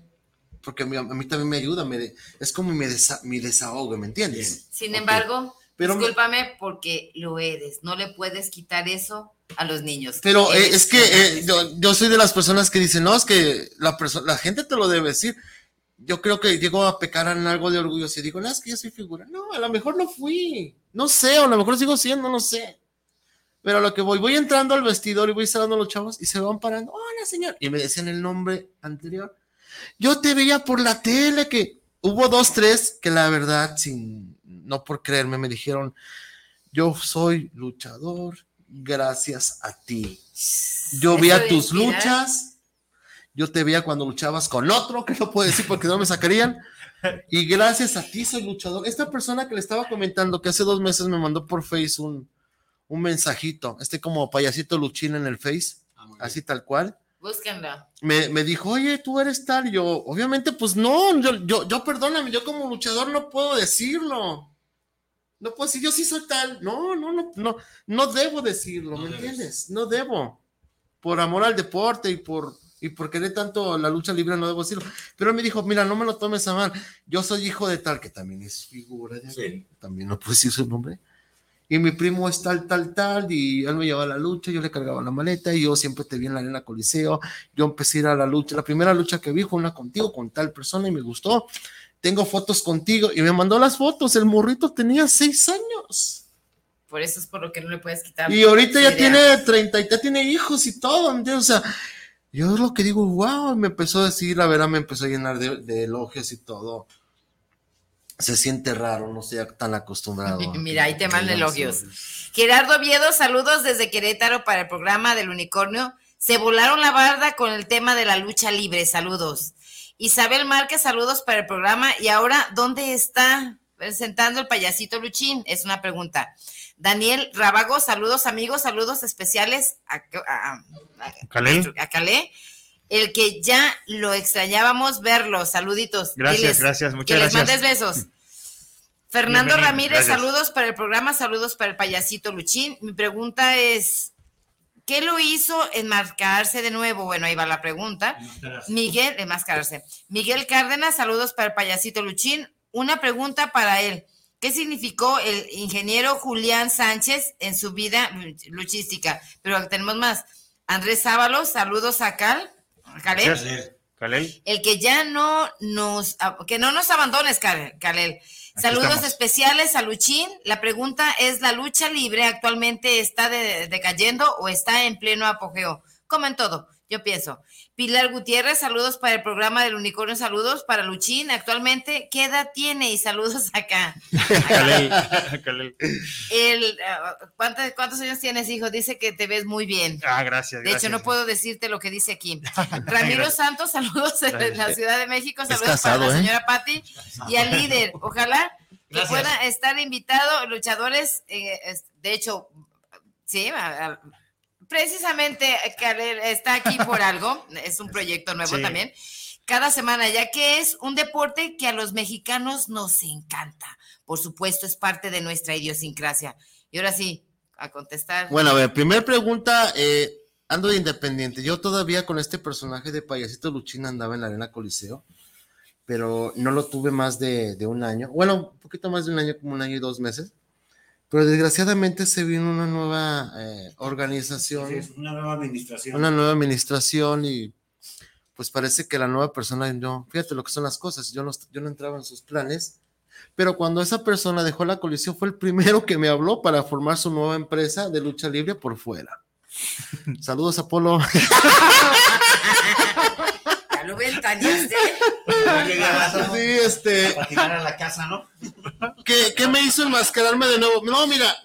porque a mí, también me ayuda, me, es como mi, mi desahogo, ¿me entiendes? Sin embargo, discúlpame porque lo eres, no le puedes quitar eso a los niños. Pero eh, es que eh, yo, soy de las personas que dicen, no, es que la, la gente te lo debe decir. Yo creo que llego a pecar en algo de orgullo si digo, no, es que yo soy figura. No, a lo mejor no fui. No sé, o a lo mejor sigo siendo, no sé. Pero a lo que voy, voy entrando al vestidor y voy saludando a los chavos y se van parando. Hola, señor. Y me decían el nombre anterior. Yo te veía por la tele que hubo dos, tres que la verdad, sin, no por creerme, me dijeron, yo soy luchador gracias a ti. Yo vi a tus luchas. Yo te veía cuando luchabas con otro, que no puedo decir porque no me sacarían. Y gracias a ti soy luchador. Esta persona que le estaba comentando que hace dos meses me mandó por Face un, un mensajito, este como payasito luchín en el Face, ah, así tal cual. Búsquenlo. Me, me, dijo, oye, tú eres tal. Y yo, obviamente, pues no, yo, yo, yo perdóname, yo como luchador no puedo decirlo. No puedo decir, yo sí soy tal. No, no, no, no, no debo decirlo, ¿me entiendes? No debo. Por amor al deporte y por, y por querer tanto la lucha libre, no debo decirlo. Pero él me dijo, mira, no me lo tomes a mal. Yo soy hijo de tal, que también es figura de sí. También no puedo decir su nombre. Y mi primo es tal, tal, tal, y él me llevaba a la lucha, yo le cargaba la maleta, y yo siempre te vi en la arena Coliseo. Yo empecé a ir a la lucha. La primera lucha que vi fue una contigo, con tal persona, y me gustó tengo fotos contigo y me mandó las fotos, el morrito tenía seis años. Por eso es por lo que no le puedes quitar. Y ahorita ya tiene 30 y ya tiene hijos y todo, o sea, yo es lo que digo, wow, me empezó a decir, la verdad me empezó a llenar de, elogios y todo. Se siente raro, no estoy tan acostumbrado. Mira, ahí te mandan elogios. Gerardo Viedo, saludos desde Querétaro para el programa del unicornio. Se volaron la barda con el tema de la lucha libre. Saludos. Isabel Márquez, saludos para el programa. Y ahora, ¿dónde está presentando el payasito Luchín? Es una pregunta. Daniel Rábago, saludos amigos, saludos especiales a, a, Calé. El que ya lo extrañábamos verlo, saluditos. Gracias, gracias, muchas gracias. Que les mandes besos. Fernando Ramírez, saludos para el programa, saludos para el payasito Luchín. Mi pregunta es, ¿Qué lo hizo enmascararse de nuevo? Bueno, ahí va la pregunta. Miguel, enmascararse. Miguel Cárdenas, saludos para el payasito Luchín. Una pregunta para él. ¿Qué significó el ingeniero Julián Sánchez en su vida luchística? Pero tenemos más. Andrés Sábalos, saludos a Cal. Calel. El que ya no nos, que no nos abandones, Calel. Saludos especiales a Luchín. La pregunta es, ¿la lucha libre actualmente está decayendo o está en pleno apogeo? Como en todo, yo pienso. Pilar Gutiérrez, saludos para el programa del Unicornio, saludos para Luchín. Actualmente, ¿qué edad tiene? Y saludos acá. el, uh, ¿cuántos, años tienes, hijo? Dice que te ves muy bien. Ah, gracias. De hecho, no puedo decirte lo que dice aquí. Ramiro Santos, saludos desde la Ciudad de México, saludos para la ¿eh? señora Patti y al líder. Ojalá que pueda estar invitado luchadores, eh, de hecho, sí, precisamente está aquí por algo, es un proyecto nuevo también, cada semana, ya que es un deporte que a los mexicanos nos encanta. Por supuesto, es parte de nuestra idiosincrasia. Y ahora sí, a contestar. Bueno, a ver, primera pregunta, eh, ando de independiente. Yo todavía con este personaje de payasito Luchina andaba en la arena Coliseo, pero no lo tuve más de, de un año. Bueno, un poquito más de un año, como un año y dos meses pero desgraciadamente se vino una nueva eh, organización. una nueva administración. Una nueva administración y pues parece que la nueva persona, yo, fíjate lo que son las cosas, yo no, yo no entraba en sus planes, pero cuando esa persona dejó la colisión fue el primero que me habló para formar su nueva empresa de lucha libre por fuera. Saludos, Apolo. lo ventaneaste. sí, este. A la casa, ¿no? ¿Qué, me hizo enmascararme de nuevo? No, mira,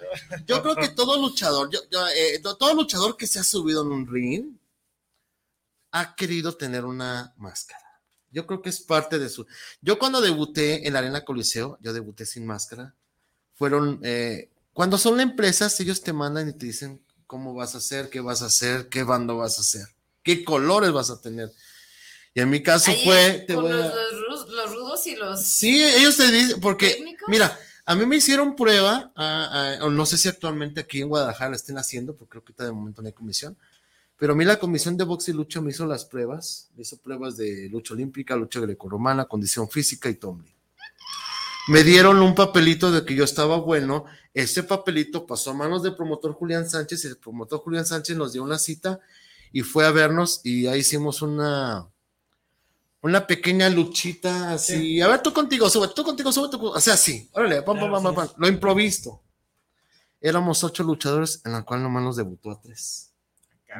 yo creo que todo luchador, yo, eh, todo luchador que se ha subido en un ring ha querido tener una máscara. Yo creo que es parte de su. Yo cuando debuté en la Arena Coliseo, yo debuté sin máscara. Fueron. Eh, cuando son empresas, ellos te mandan y te dicen cómo vas a hacer, qué vas a hacer, qué bando vas a hacer, qué colores vas a tener. Y en mi caso fue. los, rudos y los. Sí, ellos te dicen, porque, mira, a mí me hicieron prueba, o no sé si actualmente aquí en Guadalajara la estén haciendo, porque creo que de momento no hay comisión, pero a mí la comisión de box y lucha me hizo las pruebas, me hizo pruebas de lucha olímpica, lucha grecorromana, condición física y tumbling. Me dieron un papelito de que yo estaba bueno, ese papelito pasó a manos del promotor Julián Sánchez y el promotor Julián Sánchez nos dio una cita y fue a vernos y ahí hicimos una, una pequeña luchita así. A ver, tú contigo, sube, tú contigo, sube, tú, o sea, así. Órale, pam, pam, pam, pam, Lo improvisto. Éramos ocho luchadores, en la cual nomás nos debutó a tres.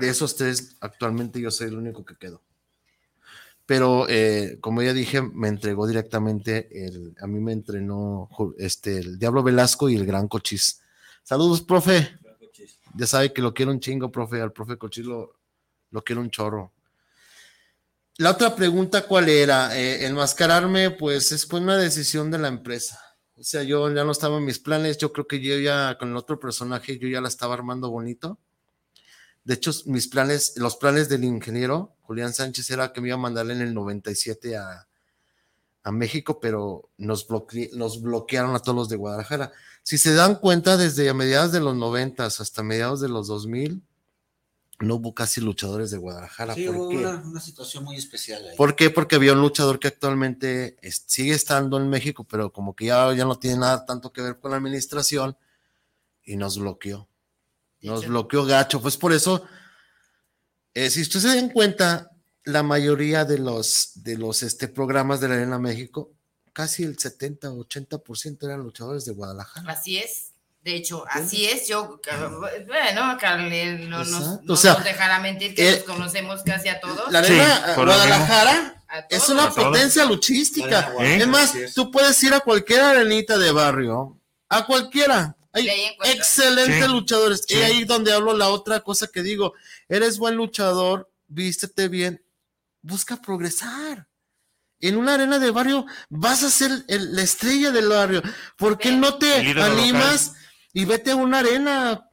De esos tres, actualmente yo soy el único que quedó. Pero, eh, como ya dije, me entregó directamente, el, a mí me entrenó este, el Diablo Velasco y el Gran Cochis. Saludos, profe. Ya sabe que lo quiero un chingo, profe. Al profe Cochis lo, lo quiero un chorro. La otra pregunta, ¿cuál era? Eh, enmascararme, pues es una decisión de la empresa. O sea, yo ya no estaba en mis planes, yo creo que yo ya con el otro personaje, yo ya la estaba armando bonito. De hecho, mis planes, los planes del ingeniero Julián Sánchez era que me iba a mandar en el 97 a, a México, pero nos, nos bloquearon a todos los de Guadalajara. Si se dan cuenta, desde mediados de los 90 hasta mediados de los 2000, no hubo casi luchadores de Guadalajara. Sí, hubo una, situación muy especial ahí. ¿Por qué? Porque había un luchador que actualmente sigue estando en México, pero como que ya, ya no tiene nada tanto que ver con la administración y nos bloqueó. Nos bloqueó gacho. Pues por eso, eh, si ustedes se dan cuenta, la mayoría de los, de los este, programas de la Arena México, casi el 70 o 80% eran luchadores de Guadalajara. Así es. De hecho, así es, yo, bueno, Carly no, nos, no sea, nos, dejará mentir que eh, nos conocemos casi a todos. La arena Guadalajara es una potencia luchística. Es más, tú puedes ir a cualquier arenita de barrio, a cualquiera. Hay excelentes luchadores. Y ahí donde hablo la otra cosa que digo, eres buen luchador, vístete bien, busca progresar. En una arena de barrio vas a ser la estrella del barrio. ¿Por qué no te animas y vete a una arena?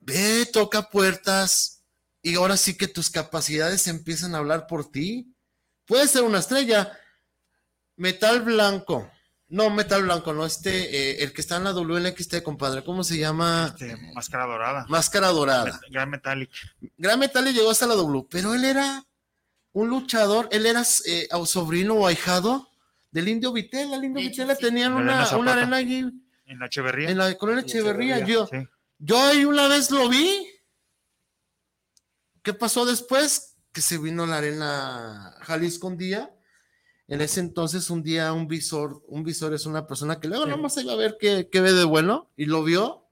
Ve, toca puertas y ahora sí que tus capacidades empiezan a hablar por ti. Puedes ser una estrella. Metal blanco. No, metal blanco, no, este, eh, el que está en la WNXT, compadre, ¿cómo se llama? Este, máscara dorada. Máscara dorada. Gran Metallic. Gran Metallic llegó hasta la W, pero él era un luchador, él era eh, sobrino o ahijado del Indio Vitela. El Indio Vitela tenían una, una, arena allí. En la Echeverría. En la colonia Echeverría. Yo, yo ahí una vez lo vi. ¿Qué pasó después? Que se vino la arena Jalisco un día. En ese entonces, un día, un visor, un visor es una persona que luego nomás se iba a ver qué, qué ve de bueno, y lo vio.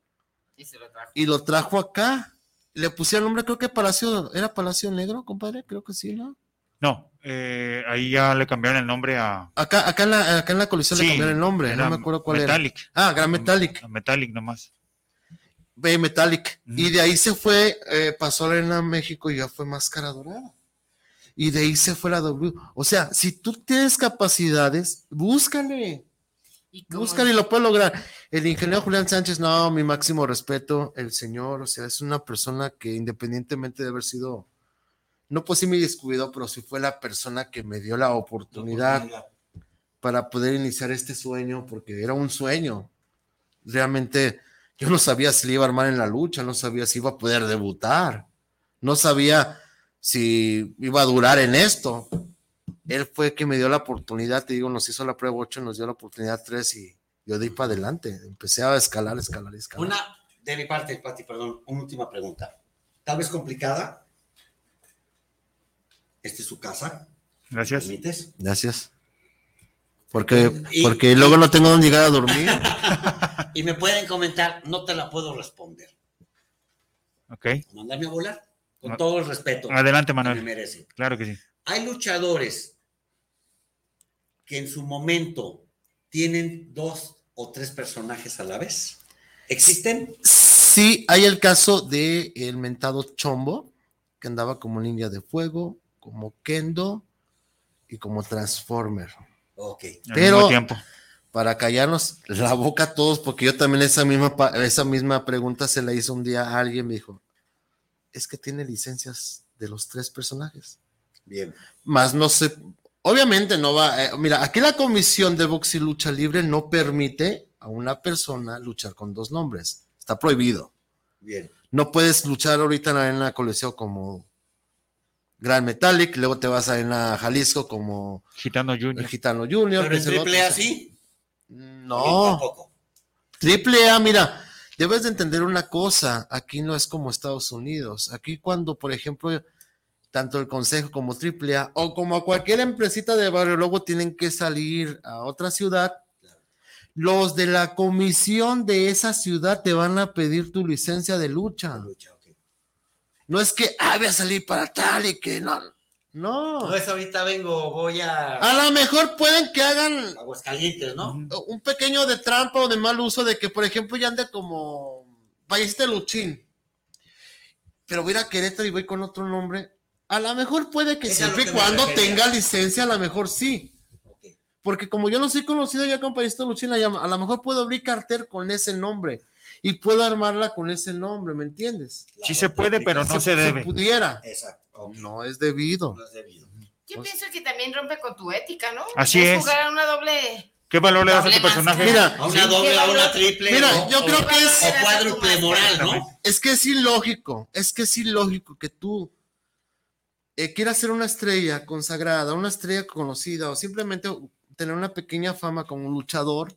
Y, se lo trajo. y lo trajo acá. Le pusieron nombre, creo que Palacio, era Palacio Negro, compadre, creo que sí, ¿no? No, eh, ahí ya le cambiaron el nombre a. Acá, acá en la, acá en la colisión le cambiaron el nombre, no me acuerdo cuál Metallic. era. Ah, Gran Metallic. Metallic nomás. Ve Metallic. Y de ahí se fue, eh, pasó a la México y ya fue Máscara Dorada. Y de ahí se fue la W. O sea, si tú tienes capacidades, búscale. Búscale y lo puedes lograr. El ingeniero Julián Sánchez, no, mi máximo respeto, el señor, o sea, es una persona que independientemente de haber sido no pues sí me descuidó, pero sí fue la persona que me dio la oportunidad, para poder iniciar este sueño, porque era un sueño. Realmente yo no sabía si le iba a armar en la lucha, no sabía si iba a poder debutar, no sabía si iba a durar en esto. Él fue que me dio la oportunidad, te digo, nos hizo la prueba 8, nos dio la oportunidad 3 y yo di para adelante. Empecé a escalar, escalar, escalar. Una, de mi parte, Pati, perdón, una última pregunta. Tal vez complicada, esta es su casa. Gracias. ¿Permites? Gracias. Porque, porque luego no tengo donde llegar a dormir. y me pueden comentar, no te la puedo responder. Ok. Mandarme a volar. Con todo el respeto. Adelante, Manuel. me merece. Claro que sí. Hay luchadores que en su momento tienen dos o tres personajes a la vez. ¿Existen? Sí, hay el caso de el mentado Chombo, que andaba como línea de fuego, como Kendo y como Transformer. Ok. Pero para callarnos la boca a todos, porque yo también esa misma, esa misma pregunta se la hizo un día a alguien, me dijo, es que tiene licencias de los tres personajes. Bien. Más no sé, obviamente no va, eh, mira, aquí la comisión de box y lucha libre no permite a una persona luchar con dos nombres. Está prohibido. Bien. No puedes luchar ahorita en la arena coliseo como Gran Metallic, luego te vas a ir a Jalisco como Gitano Junior. Gitano Junior. Pero en triple A sí. No. Triple A, mira, debes de entender una cosa, aquí no es como Estados Unidos. Aquí cuando, por ejemplo, tanto el Consejo como Triple A o como a cualquier empresita de barrio luego tienen que salir a otra ciudad, los de la comisión de esa ciudad te van a pedir tu licencia de lucha. lucha no es que, ah, voy a salir para tal y que no. No. No es ahorita vengo, voy a. A lo mejor pueden que hagan. Aguascalientes, ¿no? Un pequeño de trampa o de mal uso de que, por ejemplo, ya ande como. de Luchín. Pero voy a ir a Querétaro y voy con otro nombre. A lo mejor puede que siempre y cuando tenga licencia, a lo mejor sí. Porque como yo no soy conocido ya como país Luchina, a lo mejor puedo abrir cartel con ese nombre y puedo armarla con ese nombre, ¿me entiendes? sí se puede, pero no se, debe. Se pudiera. Exacto. No es debido. No es debido. Yo pienso que también rompe con tu ética, ¿no? Así es. jugar a una doble. ¿Qué valor le das a tu personaje? Mira, a una doble, a una triple. Mira, yo creo que es. O cuádruple moral, ¿no? Es que es ilógico. Es que es ilógico que tú eh, quieras ser una estrella consagrada, una estrella conocida o simplemente tener una pequeña fama como luchador,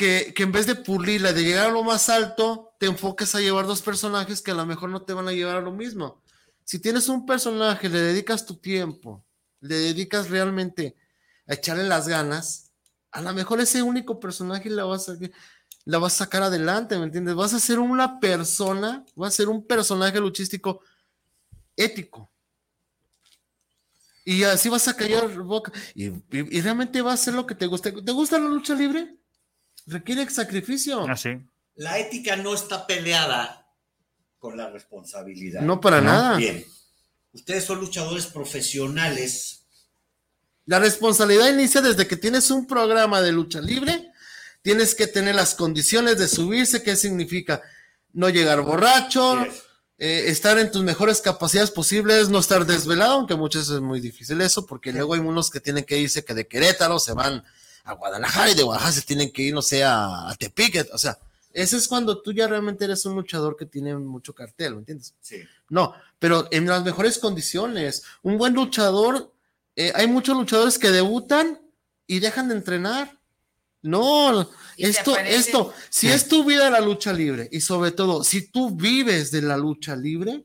que, en vez de pulirla, de llegar a lo más alto, te enfoques a llevar dos personajes que a lo mejor no te van a llevar a lo mismo. Si tienes un personaje, le dedicas tu tiempo, le dedicas realmente a echarle las ganas, a lo mejor ese único personaje la vas a, la vas a sacar adelante, ¿me entiendes? Vas a ser una persona, vas a ser un personaje luchístico ético, y así vas a callar boca. Y, realmente va a ser lo que te gusta. ¿Te gusta la lucha libre? Requiere sacrificio. Así. Ah, la ética no está peleada con la responsabilidad. No para nada. Bien. Ustedes son luchadores profesionales. La responsabilidad inicia desde que tienes un programa de lucha libre. Tienes que tener las condiciones de subirse. ¿Qué significa? No llegar borracho. Eh, estar en tus mejores capacidades posibles, no estar desvelado, aunque muchas veces es muy difícil eso, porque luego hay unos que tienen que irse que de Querétaro se van a Guadalajara y de Guadalajara se tienen que ir, no sé, a, Tepic, o sea, ese es cuando tú ya realmente eres un luchador que tiene mucho cartel, ¿me entiendes? Sí. No, pero en las mejores condiciones, un buen luchador, eh, hay muchos luchadores que debutan y dejan de entrenar. No, esto, esto, si es tu vida la lucha libre y sobre todo, si tú vives de la lucha libre,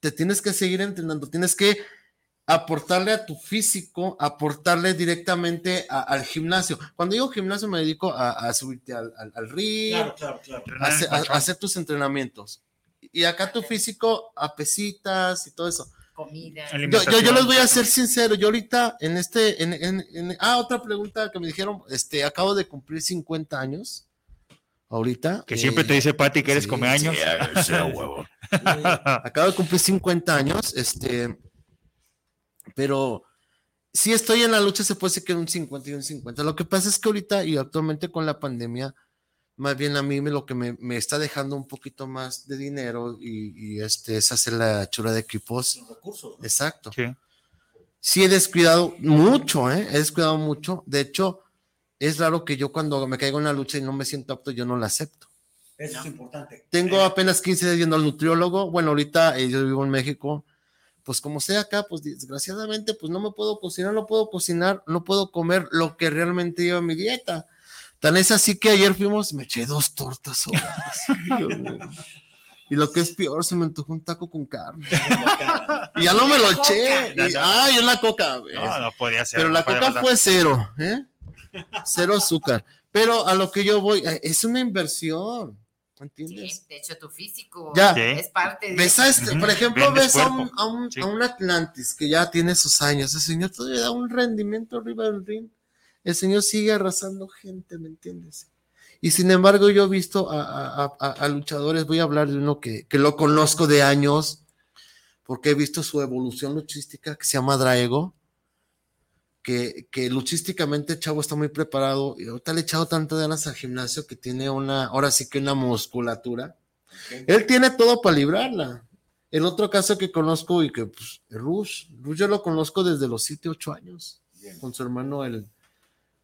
te tienes que seguir entrenando, tienes que aportarle a tu físico, aportarle directamente al gimnasio. Cuando digo gimnasio me dedico a, subirte al, al, ring, a, hacer tus entrenamientos. Y acá tu físico a pesitas y todo eso comida. Yo, yo, les voy a ser sincero, yo ahorita en este, en, en, ah, otra pregunta que me dijeron, este, acabo de cumplir 50 años, ahorita. Que siempre te dice Pati que eres come años. acabo de cumplir 50 años, este, pero si estoy en la lucha, se puede decir que un 50 y un 50. Lo que pasa es que ahorita y actualmente con la pandemia, más bien a mí me, lo que me, me, está dejando un poquito más de dinero y, este es hacer la chura de equipos. recursos. Exacto. Sí. sí. he descuidado mucho, ¿eh? He descuidado mucho. De hecho, es raro que yo cuando me caigo en una lucha y no me siento apto, yo no la acepto. Eso es importante. Tengo apenas 15 días yendo al nutriólogo. Bueno, ahorita eh, yo vivo en México. Pues como sea acá, pues desgraciadamente, pues no me puedo cocinar, no puedo cocinar, no puedo comer lo que realmente lleva mi dieta Tan es así que ayer fuimos, me eché dos tortas. y lo que es peor, se me antojó un taco con carne. y ya no me lo eché. Y, ay, es la coca. No, no podía ser. Pero la coca fue cero, ¿eh? Cero azúcar. Pero a lo que yo voy, eh, es una inversión. ¿Entiendes? Sí, de hecho, tu físico ya. es parte de. ¿Ves este, por ejemplo, ves a un, a, un, a un, Atlantis que ya tiene sus años. Ese señor todavía da un rendimiento arriba del ring el Señor sigue arrasando gente, ¿me entiendes? Y sin embargo, yo he visto a, luchadores, voy a hablar de uno que, lo conozco de años, porque he visto su evolución luchística, que se llama Draego, que, que luchísticamente chavo está muy preparado, y ahorita le he echado tantas ganas al gimnasio que tiene una, ahora sí que una musculatura. Él tiene todo para librarla. El otro caso que conozco y que, pues, Rush, Rush yo lo conozco desde los 7, 8 años, con su hermano el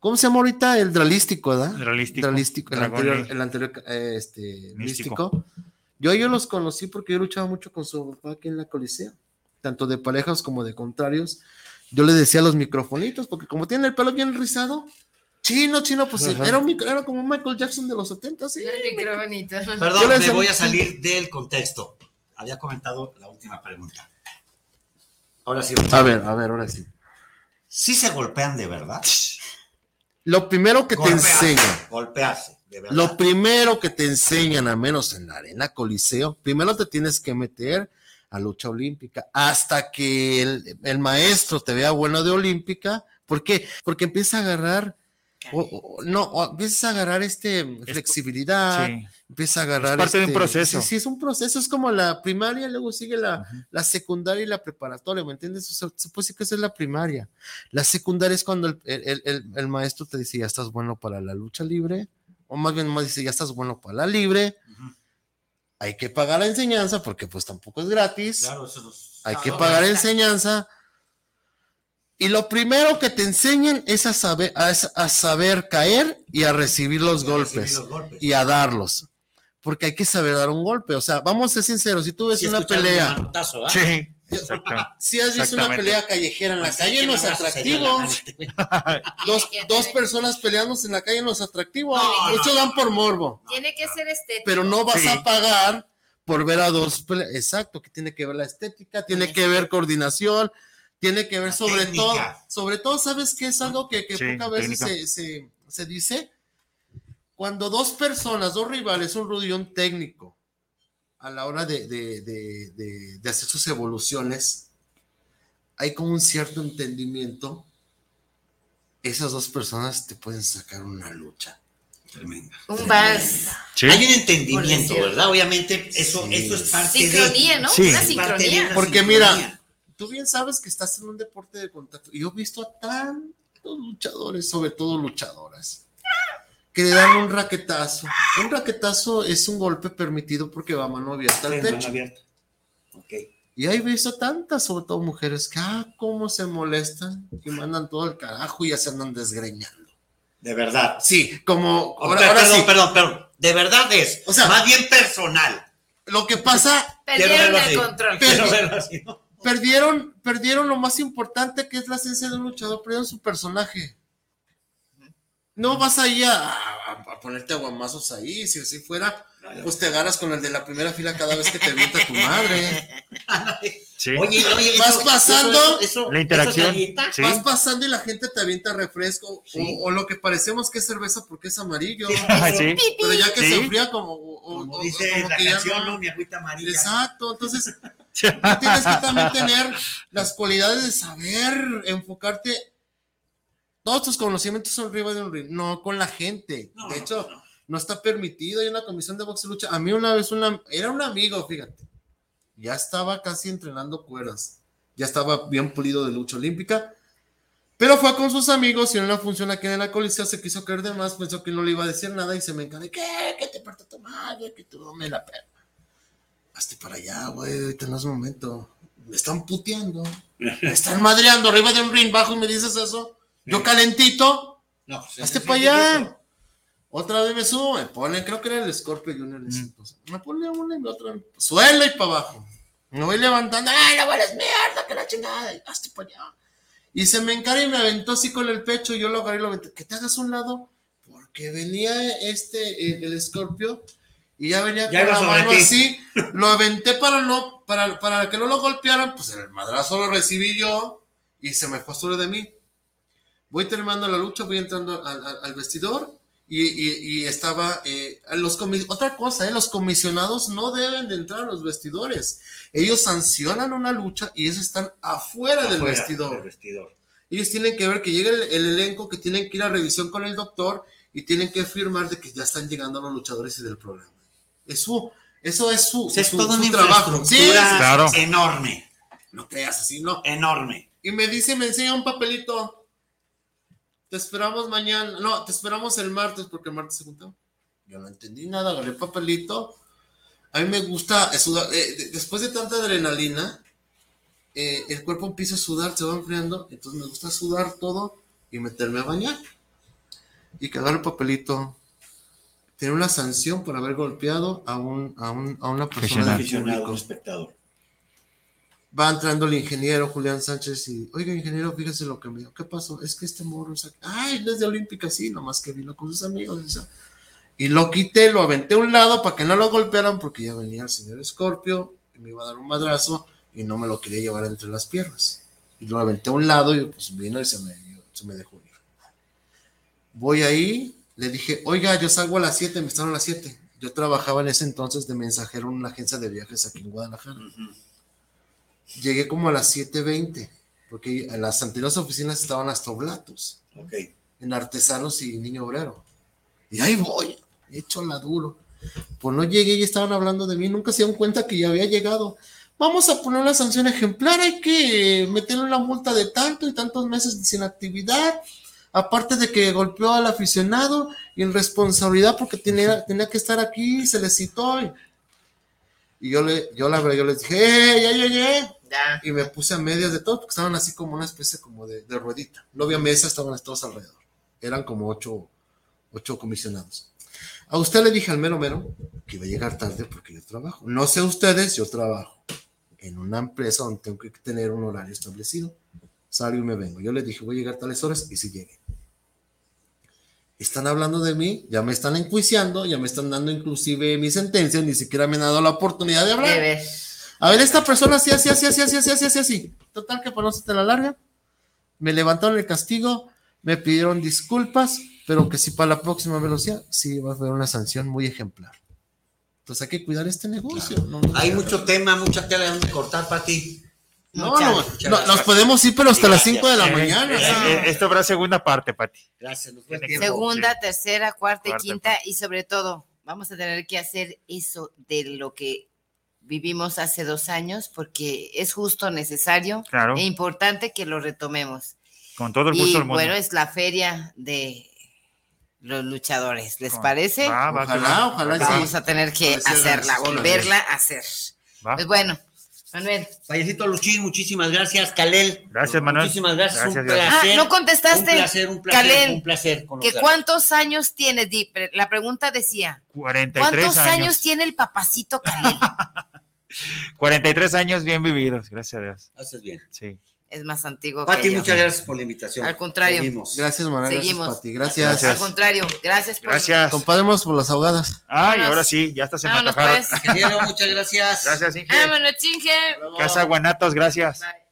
¿Cómo se llama ahorita? El dralístico, ¿verdad? Dralístico. el anterior, el anterior eh, este, místico. Yo a ellos los conocí porque yo luchaba mucho con su papá aquí en la Colisea, tanto de parejas como de contrarios. Yo le decía a los microfonitos, porque como tiene el pelo bien rizado, chino, chino, pues era, un, era, como Michael Jackson de los 70, sí. Perdón, me voy a salir del contexto. Había comentado la última pregunta. Ahora sí. A ver, a ver, ahora sí. ¿Sí se golpean de verdad? Lo primero que te enseñan. Golpearse. Lo primero que te enseñan, a menos en la arena Coliseo, primero te tienes que meter a lucha olímpica hasta que el, maestro te vea bueno de olímpica. ¿Por qué? Porque empieza a agarrar no, empiezas a agarrar este flexibilidad, empiezas a agarrar. Es parte de un este, proceso. Sí, es un proceso, es como la primaria, luego sigue la, la secundaria y la preparatoria, ¿me entiendes? O sea, se puede decir que es la primaria. La secundaria es cuando el, el, el, el, maestro te dice, ya estás bueno para la lucha libre, o más bien más dice, ya estás bueno para la libre. Hay que pagar la enseñanza porque pues tampoco es gratis. Claro, eso nos... Hay que pagar enseñanza y lo primero que te enseñan es a saber, a, a saber caer y a recibir los, golpes, recibir los golpes, y a darlos. Porque hay que saber dar un golpe. O sea, vamos a ser sinceros, si tú ves una pelea. Un sí. Si has visto una pelea callejera en la calle, no es atractivo. dos, dos personas peleándose en la calle no es atractivo. No, Muchos dan por morbo. Tiene que ser estético. Pero no vas sí. a pagar por ver a dos peleas. Exacto, que tiene que ver la estética, tiene que ver coordinación, tiene que ver la sobre técnica. todo, sobre todo, ¿sabes qué es algo que, que sí, pocas veces se, se, se, dice? Cuando dos personas, dos rivales, un rudo y un técnico, a la hora de, de, de, de, hacer sus evoluciones, hay como un cierto entendimiento, esas dos personas te pueden sacar una lucha. Tremenda. Un vals. Sí. Hay un entendimiento, ¿verdad? Obviamente, eso, sí. eso es parte sincronía, de... ¿no? Sí. Una sincronía. Porque mira, tú bien sabes que estás en un deporte de contacto. Y yo he visto a tantos luchadores, sobre todo luchadoras, que le dan un raquetazo. Un raquetazo es un golpe permitido porque va a mano abierta al Sí, mano abierta. Ok. Y he visto tantas, sobre todo mujeres, que ah, cómo se molestan y mandan todo el carajo y ya se andan desgreñando. De verdad. Sí, como ahora, ahora perdón, sí. perdón, perdón. De verdad es. O sea, más bien personal. Lo que pasa, Perdieron el así. control. Perdieron, perdieron lo más importante que es la esencia de un luchador, perdieron su personaje. No vas ahí a, a- a ponerte aguamazos ahí, si así fuera, pues te agarras con el de la primera fila cada vez que te avienta tu madre. Sí. Oye, oye, Vas eso- pasando, eso- eso- La interacción. Sí. Vas pasando y la gente te avienta refresco, Sí. o, o lo que parecemos que es cerveza porque es amarillo, sí. pero ya que Sí. se enfría como, o- o- Como o- dice como la que ya canción, no- ¿no? Mi agüita amarilla. Exacto, entonces tú tienes que también tener las cualidades de saber enfocarte. Todos tus conocimientos son arriba de un ring, no con la gente. No, de hecho, no. no está permitido. Hay una comisión de boxe lucha. A mí una vez una, era un amigo, fíjate. Ya estaba casi entrenando cuerdas. Ya estaba bien pulido de lucha olímpica. Pero fue con sus amigos y en una función aquí en la coliseo se quiso caer de más, pensó que no le iba a decir nada y se me encaré, ¿qué? Que te parta tu madre, que tú me la pena. Hazte para allá, güey, ahorita no es momento. Me están puteando. Me están madreando arriba de un ring bajo y me dices eso. Yo calentito, No, pues, hazte para allá. Otra vez me subo, me ponen, creo que era el Scorpio Junior. ese entonces. Me pone una y la otra, suelo y para abajo. Me voy levantando, ¡ay, la es mierda, que la chingada! Y hazte para allá. Y se me encara y me aventó así con el pecho. Y yo lo agarré y lo aventé. Que te hagas un lado, porque venía este, el, el Scorpio, y ya venía Ya con la mano así. Lo aventé para, no, para, para que no lo golpearan. Pues el madrazo lo recibí yo y se me fue sobre de mí. Voy terminando la lucha, voy entrando al, al- al vestidor y, y- y estaba. eh, los otra cosa, eh, los comisionados no deben de entrar a los vestidores. Ellos sancionan una lucha y ellos están afuera, del vestidor. del vestidor. Ellos tienen que ver que llega el, el elenco, que tienen que ir a revisión con el doctor y tienen que firmar de que ya están llegando los luchadores y del programa. Es su, eso es su, es su- toda su trabajo. Sí, Claro. enorme. no creas así, no. Enorme. Y me dice, me enseña un papelito. Te esperamos mañana. No, te esperamos el martes porque el martes se juntó. Yo no entendí nada, agarré el papelito. A mí me gusta sudar. eh, de- después de tanta adrenalina, eh, el cuerpo empieza a sudar, se va enfriando. Entonces me gusta sudar todo y meterme a bañar. Y que agarre el papelito. Tiene una sanción por haber golpeado a, un, a, un- a una persona Aficionado, espectador. Va entrando el ingeniero Julián Sánchez y, oiga, ingeniero, fíjese lo que me dio. ¿Qué pasó? Es que este morro, saca- ay, no es de Olímpica, sí, nomás que vino con sus amigos. o. Y lo quité, lo aventé a un lado para que no lo golpearan porque ya venía el señor Scorpio y me iba a dar un madrazo y no me lo quería llevar entre las piernas. Y lo aventé a un lado y pues vino y se me, se me dejó ir. Voy ahí, le dije, oiga, yo salgo a las 7, me están a las 7. Yo trabajaba en ese entonces de mensajero en una agencia de viajes aquí en Guadalajara. Llegué como a las 7.20, porque en las anteriores oficinas estaban hasta Oblatos. Ok. en artesanos y niño obrero. Y ahí voy, hecho la duro. Pues no llegué y estaban hablando de mí, nunca se dieron cuenta que ya había llegado. Vamos a poner la sanción ejemplar, hay que meterle una multa de tanto y tantos meses sin actividad, aparte de que golpeó al aficionado, irresponsabilidad porque tenía, tenía que estar aquí, y se le citó. Y, yo le, yo la verdad, yo les dije, ¡eh, ya llegué! Y me puse a medias de todo, porque estaban así como una especie como de, de ruedita. No había mesa, estaban todos alrededor. Eran como ocho, ocho comisionados. A usted le dije al mero mero que iba a llegar tarde porque yo trabajo. No sé ustedes, yo trabajo en una empresa donde tengo que tener un horario establecido. Salgo y me vengo. Yo le dije, voy a llegar tales horas y si llegué están hablando de mí, ya me están enjuiciando, ya me están dando inclusive mi sentencia, ni siquiera me han dado la oportunidad de hablar. A ver, esta persona así, así, así, así, así, así, así, así. Total que para no se te la larga, me levantaron el castigo, me pidieron disculpas, pero que si para la próxima velocidad sí va a haber una sanción muy ejemplar. Entonces hay que cuidar este negocio. Hay mucho tema, mucha tela donde cortar para ti. No, no, nos podemos ir, pero hasta las 5 de la mañana. Eh, esto habrá segunda parte, Pati. Gracias. Segunda, tercera, cuarta, y quinta, y sobre todo, vamos a tener que hacer eso de lo que vivimos hace dos años, porque es justo, necesario e importante que lo retomemos. Con todo el gusto y, Bueno, es la feria de los luchadores, ¿les parece? ojalá, ojalá. Vamos a tener que hacerla, volverla a hacer. Pues bueno, Manuel. Fallecito Luchín, muchísimas gracias, Calel. Gracias, Manuel. Muchísimas gracias, un placer. Ah, no contestaste. Un placer, un placer, un placer. ¿Que ¿Cuántos años tiene? La pregunta decía. 43 ¿Cuántos años. tiene el papacito Calel? 43 años bien vividos, gracias a Dios. Haces bien. Sí es más antiguo. Pati, muchas gracias por la invitación. Al contrario. Seguimos. Gracias, Manuel. Seguimos. Gracias, Pati. Gracias. Al contrario, gracias por Gracias. Compadremos por las ahogadas. Ay, ahora sí, ya está se me Pues. muchas gracias. Gracias, Inge. Vámonos, Chinge. Casa Guanatos, gracias. Bye.